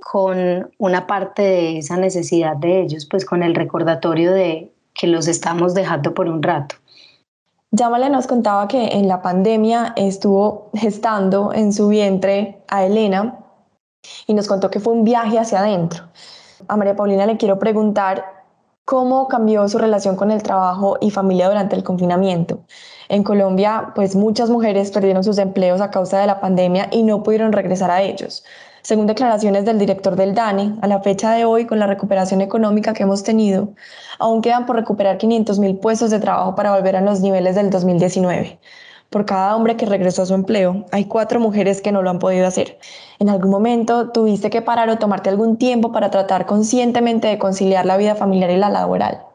con una parte de esa necesidad de ellos, pues con el recordatorio de que los estamos dejando por un rato. Yamale nos contaba que en la pandemia estuvo gestando en su vientre a Elena y nos contó que fue un viaje hacia adentro. A María Paulina le quiero preguntar cómo cambió su relación con el trabajo y familia durante el confinamiento. En Colombia, pues muchas mujeres perdieron sus empleos a causa de la pandemia y no pudieron regresar a ellos. Según declaraciones del director del DANE, a la fecha de hoy, con la recuperación económica que hemos tenido, aún quedan por recuperar 500 mil puestos de trabajo para volver a los niveles del 2019. Por cada hombre que regresó a su empleo, hay cuatro mujeres que no lo han podido hacer. ¿En algún momento tuviste que parar o tomarte algún tiempo para tratar conscientemente de conciliar la vida familiar y la laboral?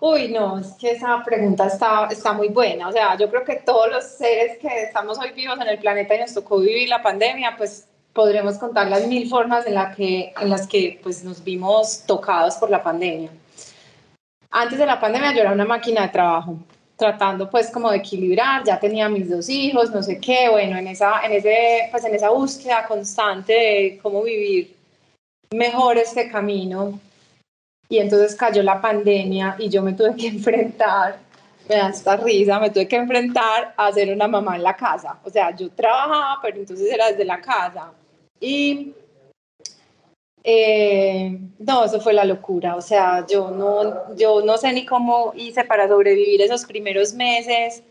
Uy, no, es que esa pregunta está, está muy buena. O sea, yo creo que todos los seres que estamos hoy vivos en el planeta y nos tocó vivir la pandemia, pues podremos contar las mil formas en, la que, en las que pues, nos vimos tocados por la pandemia. Antes de la pandemia yo era una máquina de trabajo, tratando pues como de equilibrar, ya tenía mis dos hijos, no sé qué, bueno, en esa, en ese, pues, en esa búsqueda constante de cómo vivir mejor este camino. Y entonces cayó la pandemia y yo me tuve que enfrentar me da esta risa, me tuve que enfrentar a ser una mamá en la casa. O sea, yo trabajaba, pero entonces era desde la casa. Y eh, no, eso fue la locura. O sea, yo no, yo no sé ni cómo hice para sobrevivir esos primeros meses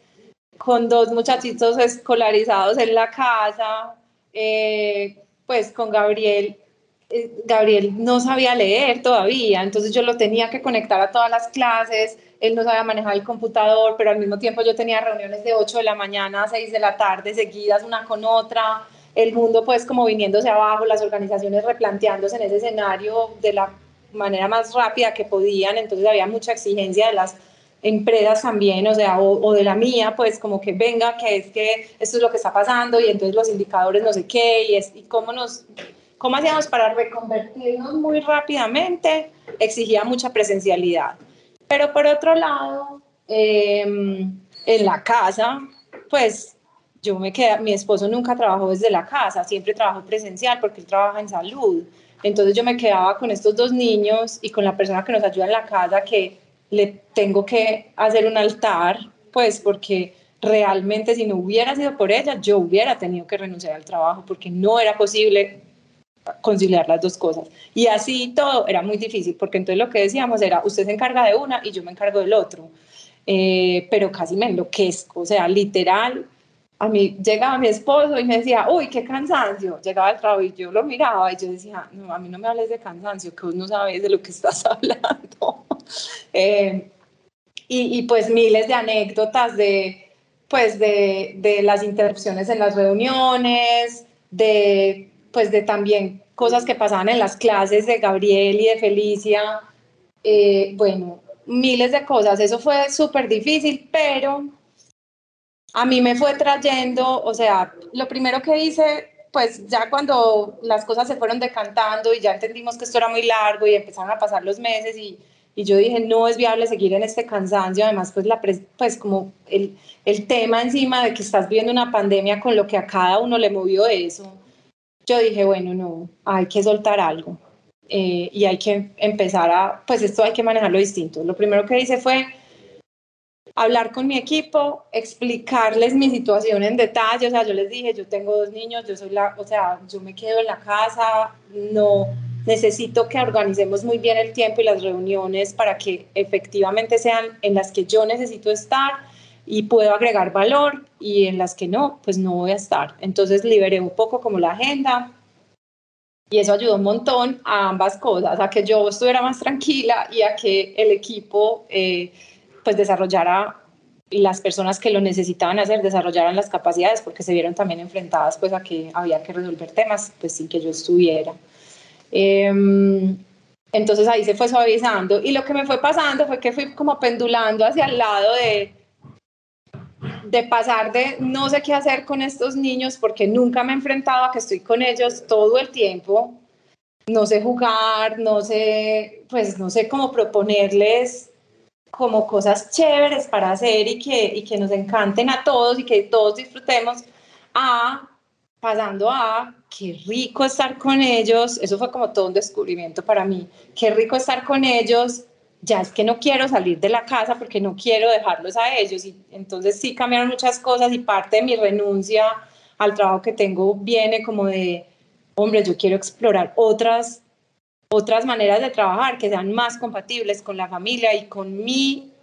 con dos muchachitos escolarizados en la casa, eh, pues con Gabriel. Eh, Gabriel no sabía leer todavía, entonces yo lo tenía que conectar a todas las clases él no sabía manejar el computador, pero al mismo tiempo yo tenía reuniones de 8 de la mañana a 6 de la tarde seguidas una con otra, el mundo pues como viniéndose abajo, las organizaciones replanteándose en ese escenario de la manera más rápida que podían, entonces había mucha exigencia de las empresas también, o sea, o, de la mía, pues como que venga, que es que esto es lo que está pasando y entonces los indicadores no sé qué y, es, y cómo nos, cómo hacíamos para reconvertirnos muy rápidamente, exigía mucha presencialidad. Pero por otro lado, em, en la casa, pues yo me quedé, mi esposo nunca trabajó desde la casa, siempre trabajó presencial porque él trabaja en salud. Entonces yo me quedaba con estos dos niños y con la persona que nos ayuda en la casa que le tengo que hacer un altar, pues porque realmente si no hubiera sido por ella, yo hubiera tenido que renunciar al trabajo porque no era posible conciliar las dos cosas. Y así todo era muy difícil, porque entonces lo que decíamos era, usted se encarga de una y yo me encargo del otro. Eh, pero casi me enloquezco, o sea, literal, a mí llegaba mi esposo y me decía, uy, qué cansancio. Llegaba al trabajo y yo lo miraba y yo decía, no, a mí no me hables de cansancio, que vos no sabes de lo que estás hablando. Eh, y, y, pues miles de anécdotas de, pues de, de las interrupciones en las reuniones, de pues de también cosas que pasaban en las clases de Gabriel y de Felicia, eh, bueno, miles de cosas, eso fue súper difícil, pero a mí me fue trayendo, o sea, lo primero que hice, pues ya cuando las cosas se fueron decantando y ya entendimos que esto era muy largo y empezaron a pasar los meses y, y yo dije, no es viable seguir en este cansancio, además pues, la, pues como el, el tema encima de que estás viendo una pandemia con lo que a cada uno le movió eso, yo dije, bueno, no, hay que soltar algo eh, y hay que empezar a, pues esto hay que manejarlo distinto. Lo primero que hice fue hablar con mi equipo, explicarles mi situación en detalle, o sea, yo les dije, yo tengo dos niños, yo soy la, o sea, yo me quedo en la casa, no necesito que organicemos muy bien el tiempo y las reuniones para que efectivamente sean en las que yo necesito estar y puedo agregar valor y en las que no, pues no voy a estar. Entonces liberé un poco como la agenda Y eso ayudó un montón a ambas cosas, a que yo estuviera más tranquila y a que el equipo eh, pues desarrollara las personas que lo necesitaban hacer desarrollaran las capacidades porque se vieron también enfrentadas pues a que había que resolver temas pues sin que yo estuviera. Em, entonces ahí se fue suavizando y lo que me fue pasando fue que fui como pendulando hacia el lado de de pasar de no sé qué hacer con estos niños porque nunca me he enfrentado a que estoy con ellos todo el tiempo, no sé jugar, no sé, pues no sé cómo proponerles como cosas chéveres para hacer y que, y que nos encanten a todos y que todos disfrutemos, a pasando a qué rico estar con ellos, eso fue como todo un descubrimiento para mí, qué rico estar con ellos, ya es que no quiero salir de la casa porque no quiero dejarlos a ellos. Y entonces sí cambiaron muchas cosas y parte de mi renuncia al trabajo que tengo viene como de, hombre, yo quiero explorar otras, otras maneras de trabajar que sean más compatibles con la familia y con mi,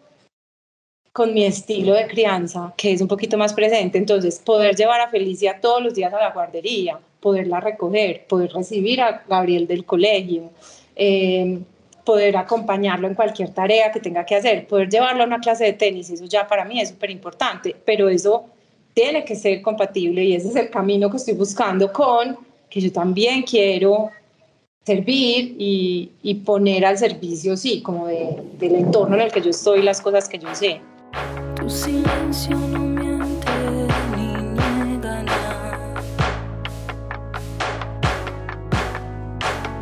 con mi estilo de crianza, que es un poquito más presente. Entonces, poder llevar a Felicia todos los días a la guardería, poderla recoger, poder recibir a Gabriel del colegio. Eh, poder acompañarlo en cualquier tarea que tenga que hacer, poder llevarlo a una clase de tenis, eso ya para mí es súper importante, pero eso tiene que ser compatible y ese es el camino que estoy buscando con que yo también quiero servir y, y poner al servicio, sí, como de, del entorno en el que yo estoy, las cosas que yo sé. Tu silencio no miente ni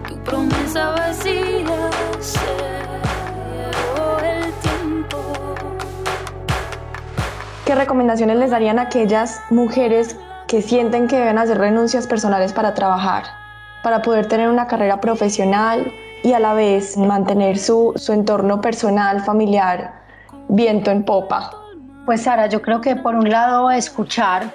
Tu promesa vacía ¿Qué recomendaciones les darían a aquellas mujeres que sienten que deben hacer renuncias personales para trabajar, para poder tener una carrera profesional y a la vez mantener su, su entorno personal, familiar, viento en popa? Pues Sara, yo creo que por un lado escuchar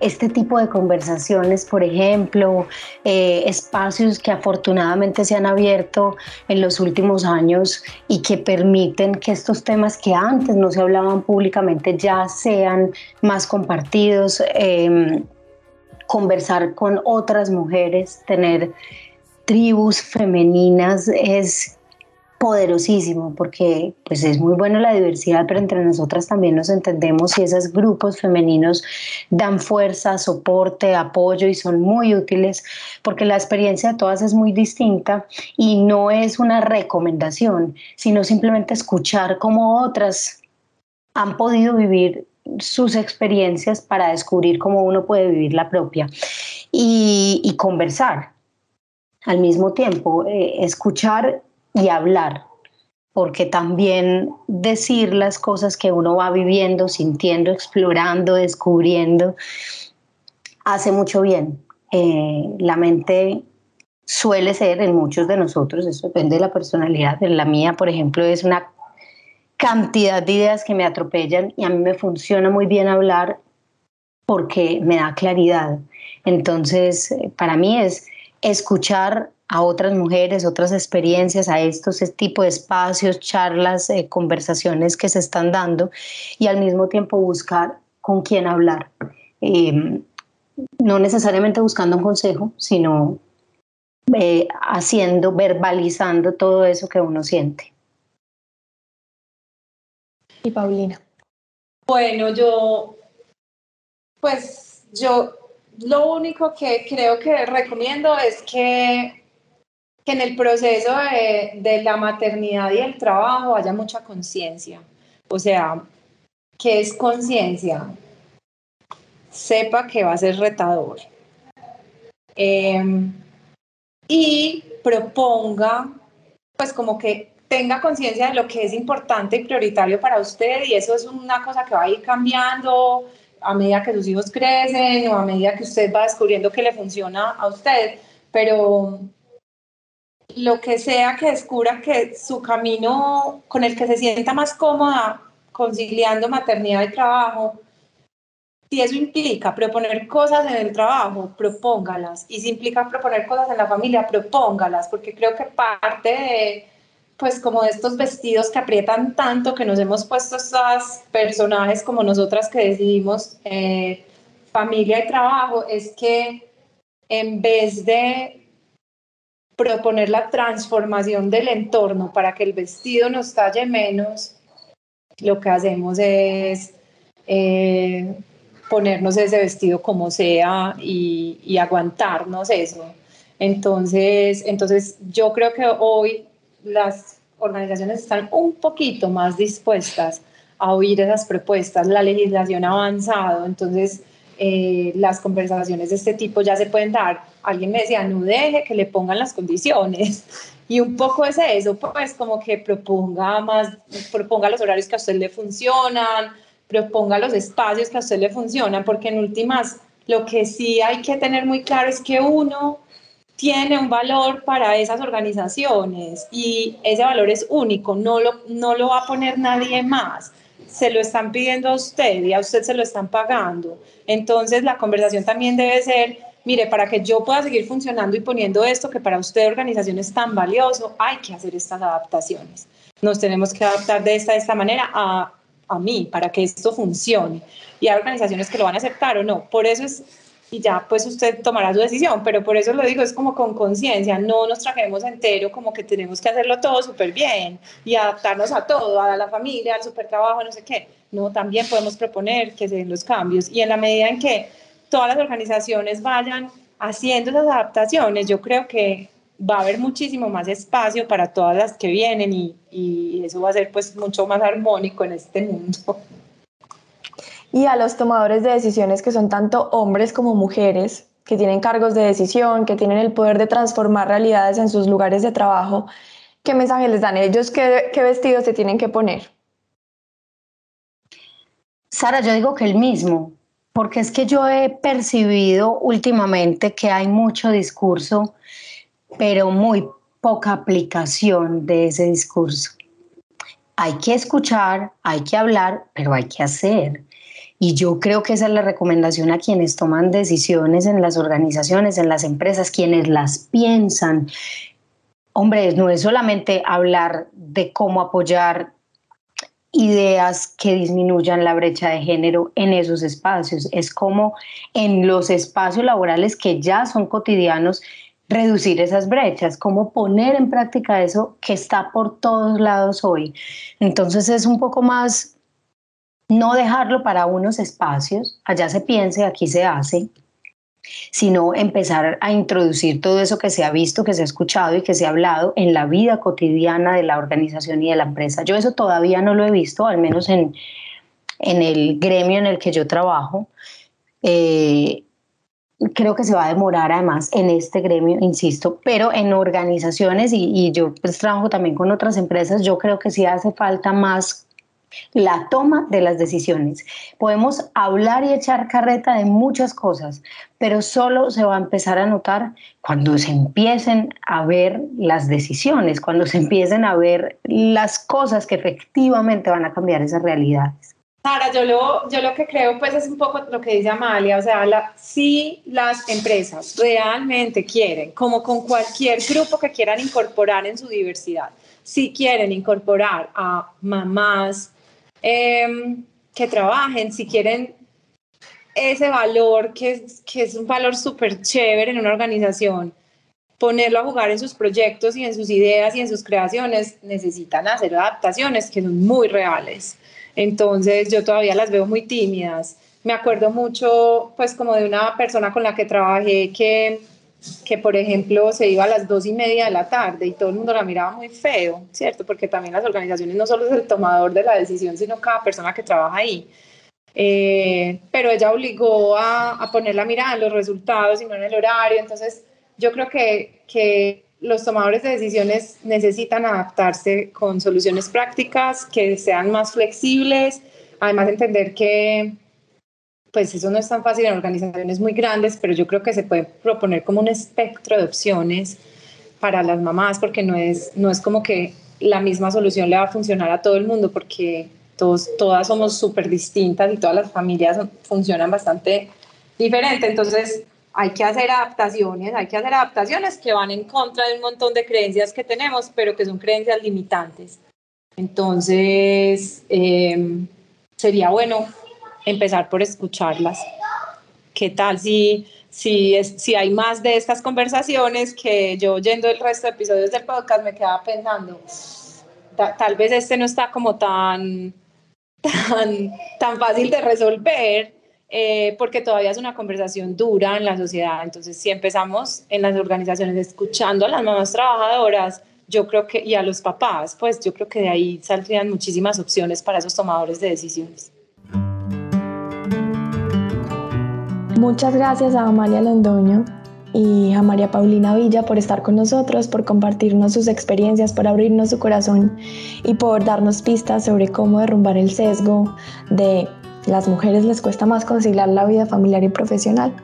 este tipo de conversaciones, por ejemplo, eh, espacios que afortunadamente se han abierto en los últimos años y que permiten que estos temas que antes no se hablaban públicamente ya sean más compartidos, em, conversar con otras mujeres, tener tribus femeninas es poderosísimo porque pues es muy bueno la diversidad, pero entre nosotras también nos entendemos y esos grupos femeninos dan fuerza, soporte, apoyo y son muy útiles porque la experiencia de todas es muy distinta y no es una recomendación, sino simplemente escuchar cómo otras han podido vivir sus experiencias para descubrir cómo uno puede vivir la propia y, conversar al mismo tiempo, eh, escuchar y hablar, porque también decir las cosas que uno va viviendo, sintiendo, explorando, descubriendo, hace mucho bien. Eh, la mente suele ser en muchos de nosotros, eso depende de la personalidad, en la mía, por ejemplo, es una cantidad de ideas que me atropellan y a mí me funciona muy bien hablar porque me da claridad. Entonces, eh, para mí es escuchar a otras mujeres, otras experiencias, a estos tipos de espacios, charlas, eh, conversaciones que se están dando y al mismo tiempo buscar con quién hablar. Em, no necesariamente buscando un consejo, sino eh, haciendo, verbalizando todo eso que uno siente. Y Paulina. Bueno, yo, pues yo lo único que creo que recomiendo es que que en el proceso de, de la maternidad y el trabajo haya mucha conciencia. O sea, ¿qué es conciencia? Sepa que va a ser retador. Em, y proponga, pues como que tenga conciencia de lo que es importante y prioritario para usted y eso es una cosa que va a ir cambiando a medida que sus hijos crecen o a medida que usted va descubriendo que le funciona a usted, pero lo que sea que descubra que su camino con el que se sienta más cómoda conciliando maternidad y trabajo, si eso implica proponer cosas en el trabajo, propóngalas. Y si implica proponer cosas en la familia, propóngalas, porque creo que parte de, pues como estos vestidos que aprietan tanto que nos hemos puesto estos personajes como nosotras que decidimos eh, familia y trabajo, es que en vez de proponer la transformación del entorno para que el vestido nos talle menos, lo que hacemos es eh, ponernos ese vestido como sea y, aguantarnos eso. Entonces, entonces, yo creo que hoy las organizaciones están un poquito más dispuestas a oír esas propuestas. La legislación ha avanzado, entonces eh, las conversaciones de este tipo ya se pueden dar. Alguien me decía, no deje que le pongan las condiciones. Y un poco es eso, pues como que proponga más, proponga los horarios que a usted le funcionan, proponga los espacios que a usted le funcionan, porque en últimas lo que sí hay que tener muy claro es que uno tiene un valor para esas organizaciones y ese valor es único, no lo, no lo va a poner nadie más. Se lo están pidiendo a usted y a usted se lo están pagando. Entonces la conversación también debe ser, mire, para que yo pueda seguir funcionando y poniendo esto que para usted organización es tan valioso, hay que hacer estas adaptaciones. Nos tenemos que adaptar de esta, de esta manera a, a mí para que esto funcione. Y hay organizaciones que lo van a aceptar o no. Por eso es y ya pues usted tomará su decisión, pero por eso lo digo, es como con conciencia, no nos trajemos entero como que tenemos que hacerlo todo súper bien y adaptarnos a todo, a la familia, al super trabajo, no sé qué. No, también podemos proponer que se den los cambios y en la medida en que todas las organizaciones vayan haciendo esas adaptaciones, yo creo que va a haber muchísimo más espacio para todas las que vienen y, y eso va a ser pues mucho más armónico en este mundo y a los tomadores de decisiones que son tanto hombres como mujeres, que tienen cargos de decisión, que tienen el poder de transformar realidades en sus lugares de trabajo, ¿qué mensaje les dan ellos? ¿Qué, qué vestidos se tienen que poner? Sara, yo digo que el mismo, porque es que yo he percibido últimamente que hay mucho discurso, pero muy poca aplicación de ese discurso. Hay que escuchar, hay que hablar, pero hay que hacer. Y yo creo que esa es la recomendación a quienes toman decisiones en las organizaciones, en las empresas, quienes las piensan. Hombre, no es solamente hablar de cómo apoyar ideas que disminuyan la brecha de género en esos espacios, es como en los espacios laborales que ya son cotidianos reducir esas brechas, cómo poner en práctica eso que está por todos lados hoy. Entonces es un poco más no dejarlo para unos espacios, allá se piense, aquí se hace, sino empezar a introducir todo eso que se ha visto, que se ha escuchado y que se ha hablado en la vida cotidiana de la organización y de la empresa. Yo eso todavía no lo he visto, al menos en, en el gremio en el que yo trabajo. Eh, creo que se va a demorar además en este gremio, insisto, pero en organizaciones y, yo pues trabajo también con otras empresas, yo creo que sí hace falta más la toma de las decisiones. Podemos hablar y echar carreta de muchas cosas, pero solo se va a empezar a notar cuando se empiecen a ver las decisiones, cuando se empiecen a ver las cosas que efectivamente van a cambiar esas realidades. Sara, yo lo, yo lo que creo pues es un poco lo que dice Amalia, o sea, si las empresas realmente quieren, como con cualquier grupo que quieran incorporar en su diversidad, si quieren incorporar a mamás, Em, que trabajen, si quieren ese valor que es, que es un valor súper chévere en una organización, ponerlo a jugar en sus proyectos y en sus ideas y en sus creaciones, necesitan hacer adaptaciones que son muy reales. Entonces yo todavía las veo muy tímidas. Me acuerdo mucho, pues como de una persona con la que trabajé que que por ejemplo se iba a las dos y media de la tarde y todo el mundo la miraba muy feo, ¿cierto? Porque también las organizaciones no solo es el tomador de la decisión, sino cada persona que trabaja ahí. Eh, pero ella obligó a, a, poner la mirada en los resultados y no en el horario. Entonces, yo creo que, que los tomadores de decisiones necesitan adaptarse con soluciones prácticas que sean más flexibles, además entender que pues eso no es tan fácil en organizaciones muy grandes, pero yo creo que se puede proponer como un espectro de opciones para las mamás, porque no es, no es como que la misma solución le va a funcionar a todo el mundo, porque todos, todas somos súper distintas y todas las familias funcionan bastante diferente. Entonces, hay que hacer adaptaciones, hay que hacer adaptaciones que van en contra de un montón de creencias que tenemos, pero que son creencias limitantes. Entonces, eh, sería bueno empezar por escucharlas. ¿Qué tal si si, es, si hay más de estas conversaciones que yo oyendo el resto de episodios del podcast me quedaba pensando, tal vez este no está como tan, tan, tan fácil de resolver, eh, porque todavía es una conversación dura en la sociedad. Entonces, si empezamos en las organizaciones escuchando a las mamás trabajadoras, yo creo que, y a los papás, pues yo creo que de ahí saldrían muchísimas opciones para esos tomadores de decisiones. Muchas gracias a Amalia Londoño y a María Paulina Villa por estar con nosotros, por compartirnos sus experiencias, por abrirnos su corazón y por darnos pistas sobre cómo derrumbar el sesgo de las mujeres les cuesta más conciliar la vida familiar y profesional.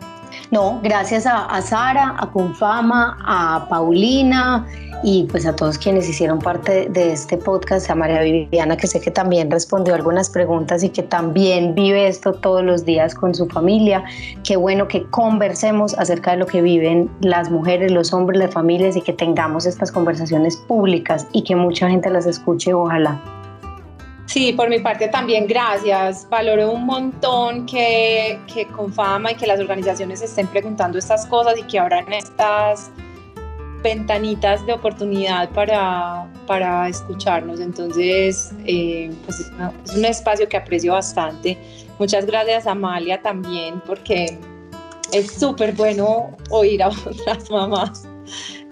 No, gracias a, Sara, a Confama, a Paulina y pues a todos quienes hicieron parte de este podcast, a María Viviana que sé que también respondió algunas preguntas y que también vive esto todos los días con su familia. Qué bueno que conversemos acerca de lo que viven las mujeres, los hombres, las familias y que tengamos estas conversaciones públicas y que mucha gente las escuche, ojalá. Sí, por mi parte también gracias. Valoro un montón que, que con fama y que las organizaciones estén preguntando estas cosas y que abran estas ventanitas de oportunidad para, para escucharnos. Entonces, eh, pues es, un espacio que aprecio bastante. Muchas gracias Amalia también, porque es súper bueno oír a otras mamás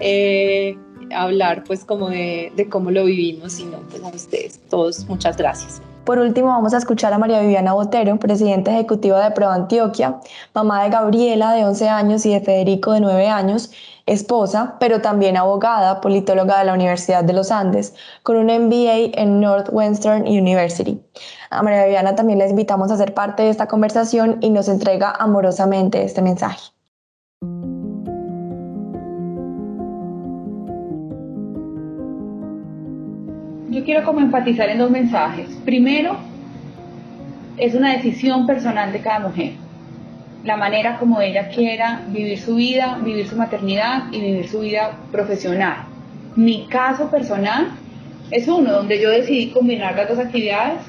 eh, hablar pues como de, cómo lo vivimos y no, pues a ustedes todos, muchas gracias. Por último, vamos a escuchar a María Viviana Botero, presidenta ejecutiva de Pro Antioquia, mamá de Gabriela de 11 años y de Federico de 9 años, esposa, pero también abogada, politóloga de la Universidad de los Andes, con un MBA en Northwestern University. A María Viviana también la invitamos a ser parte de esta conversación y nos entrega amorosamente este mensaje. Yo quiero como enfatizar en dos mensajes. Primero, es una decisión personal de cada mujer la manera como ella quiera vivir su vida, vivir su maternidad y vivir su vida profesional. Mi caso personal es uno donde yo decidí combinar las dos actividades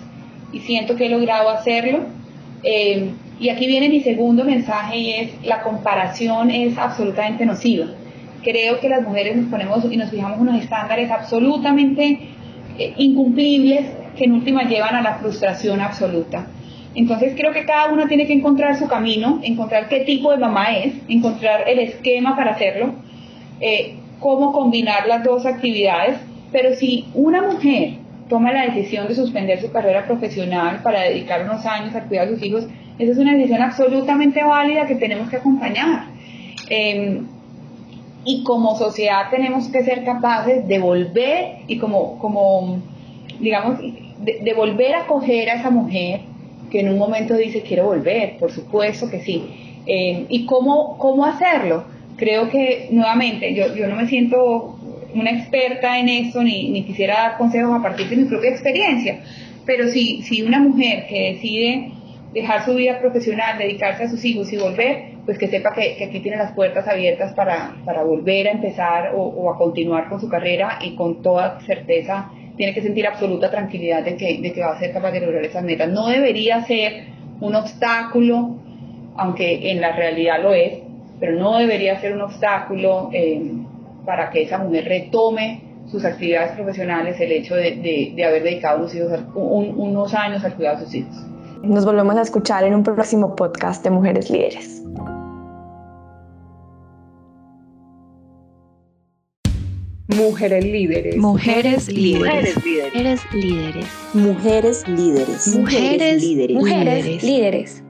y siento que he logrado hacerlo. Eh, y aquí viene mi segundo mensaje y es la comparación es absolutamente nociva. Creo que las mujeres nos ponemos y nos fijamos unos estándares absolutamente incumplibles que en última llevan a la frustración absoluta. Entonces creo que cada uno tiene que encontrar su camino, encontrar qué tipo de mamá es, encontrar el esquema para hacerlo, eh, cómo combinar las dos actividades. Pero si una mujer toma la decisión de suspender su carrera profesional para dedicar unos años a cuidar a sus hijos, esa es una decisión absolutamente válida que tenemos que acompañar. Em, y como sociedad tenemos que ser capaces de volver y como, como digamos, de, volver a acoger a esa mujer que en un momento dice quiero volver, por supuesto que sí. Eh, ¿Y cómo, cómo hacerlo? Creo que nuevamente yo, yo no me siento una experta en eso ni, ni, quisiera dar consejos a partir de mi propia experiencia, pero si, si una mujer que decide dejar su vida profesional, dedicarse a sus hijos y volver, pues que sepa que, aquí tiene las puertas abiertas para, para volver a empezar o, o, a continuar con su carrera y con toda certeza tiene que sentir absoluta tranquilidad de que, de que va a ser capaz de lograr esas metas. No debería ser un obstáculo, aunque en la realidad lo es, pero no debería ser un obstáculo eh, para que esa mujer retome sus actividades profesionales el hecho de, de, haber dedicado unos, hijos, unos años al cuidado de sus hijos. Nos volvemos a escuchar en un próximo podcast de Mujeres Líderes. Mujeres líderes. Mujeres líderes. Mujeres líderes. Mujeres líderes. Mujeres líderes. Mujeres líderes.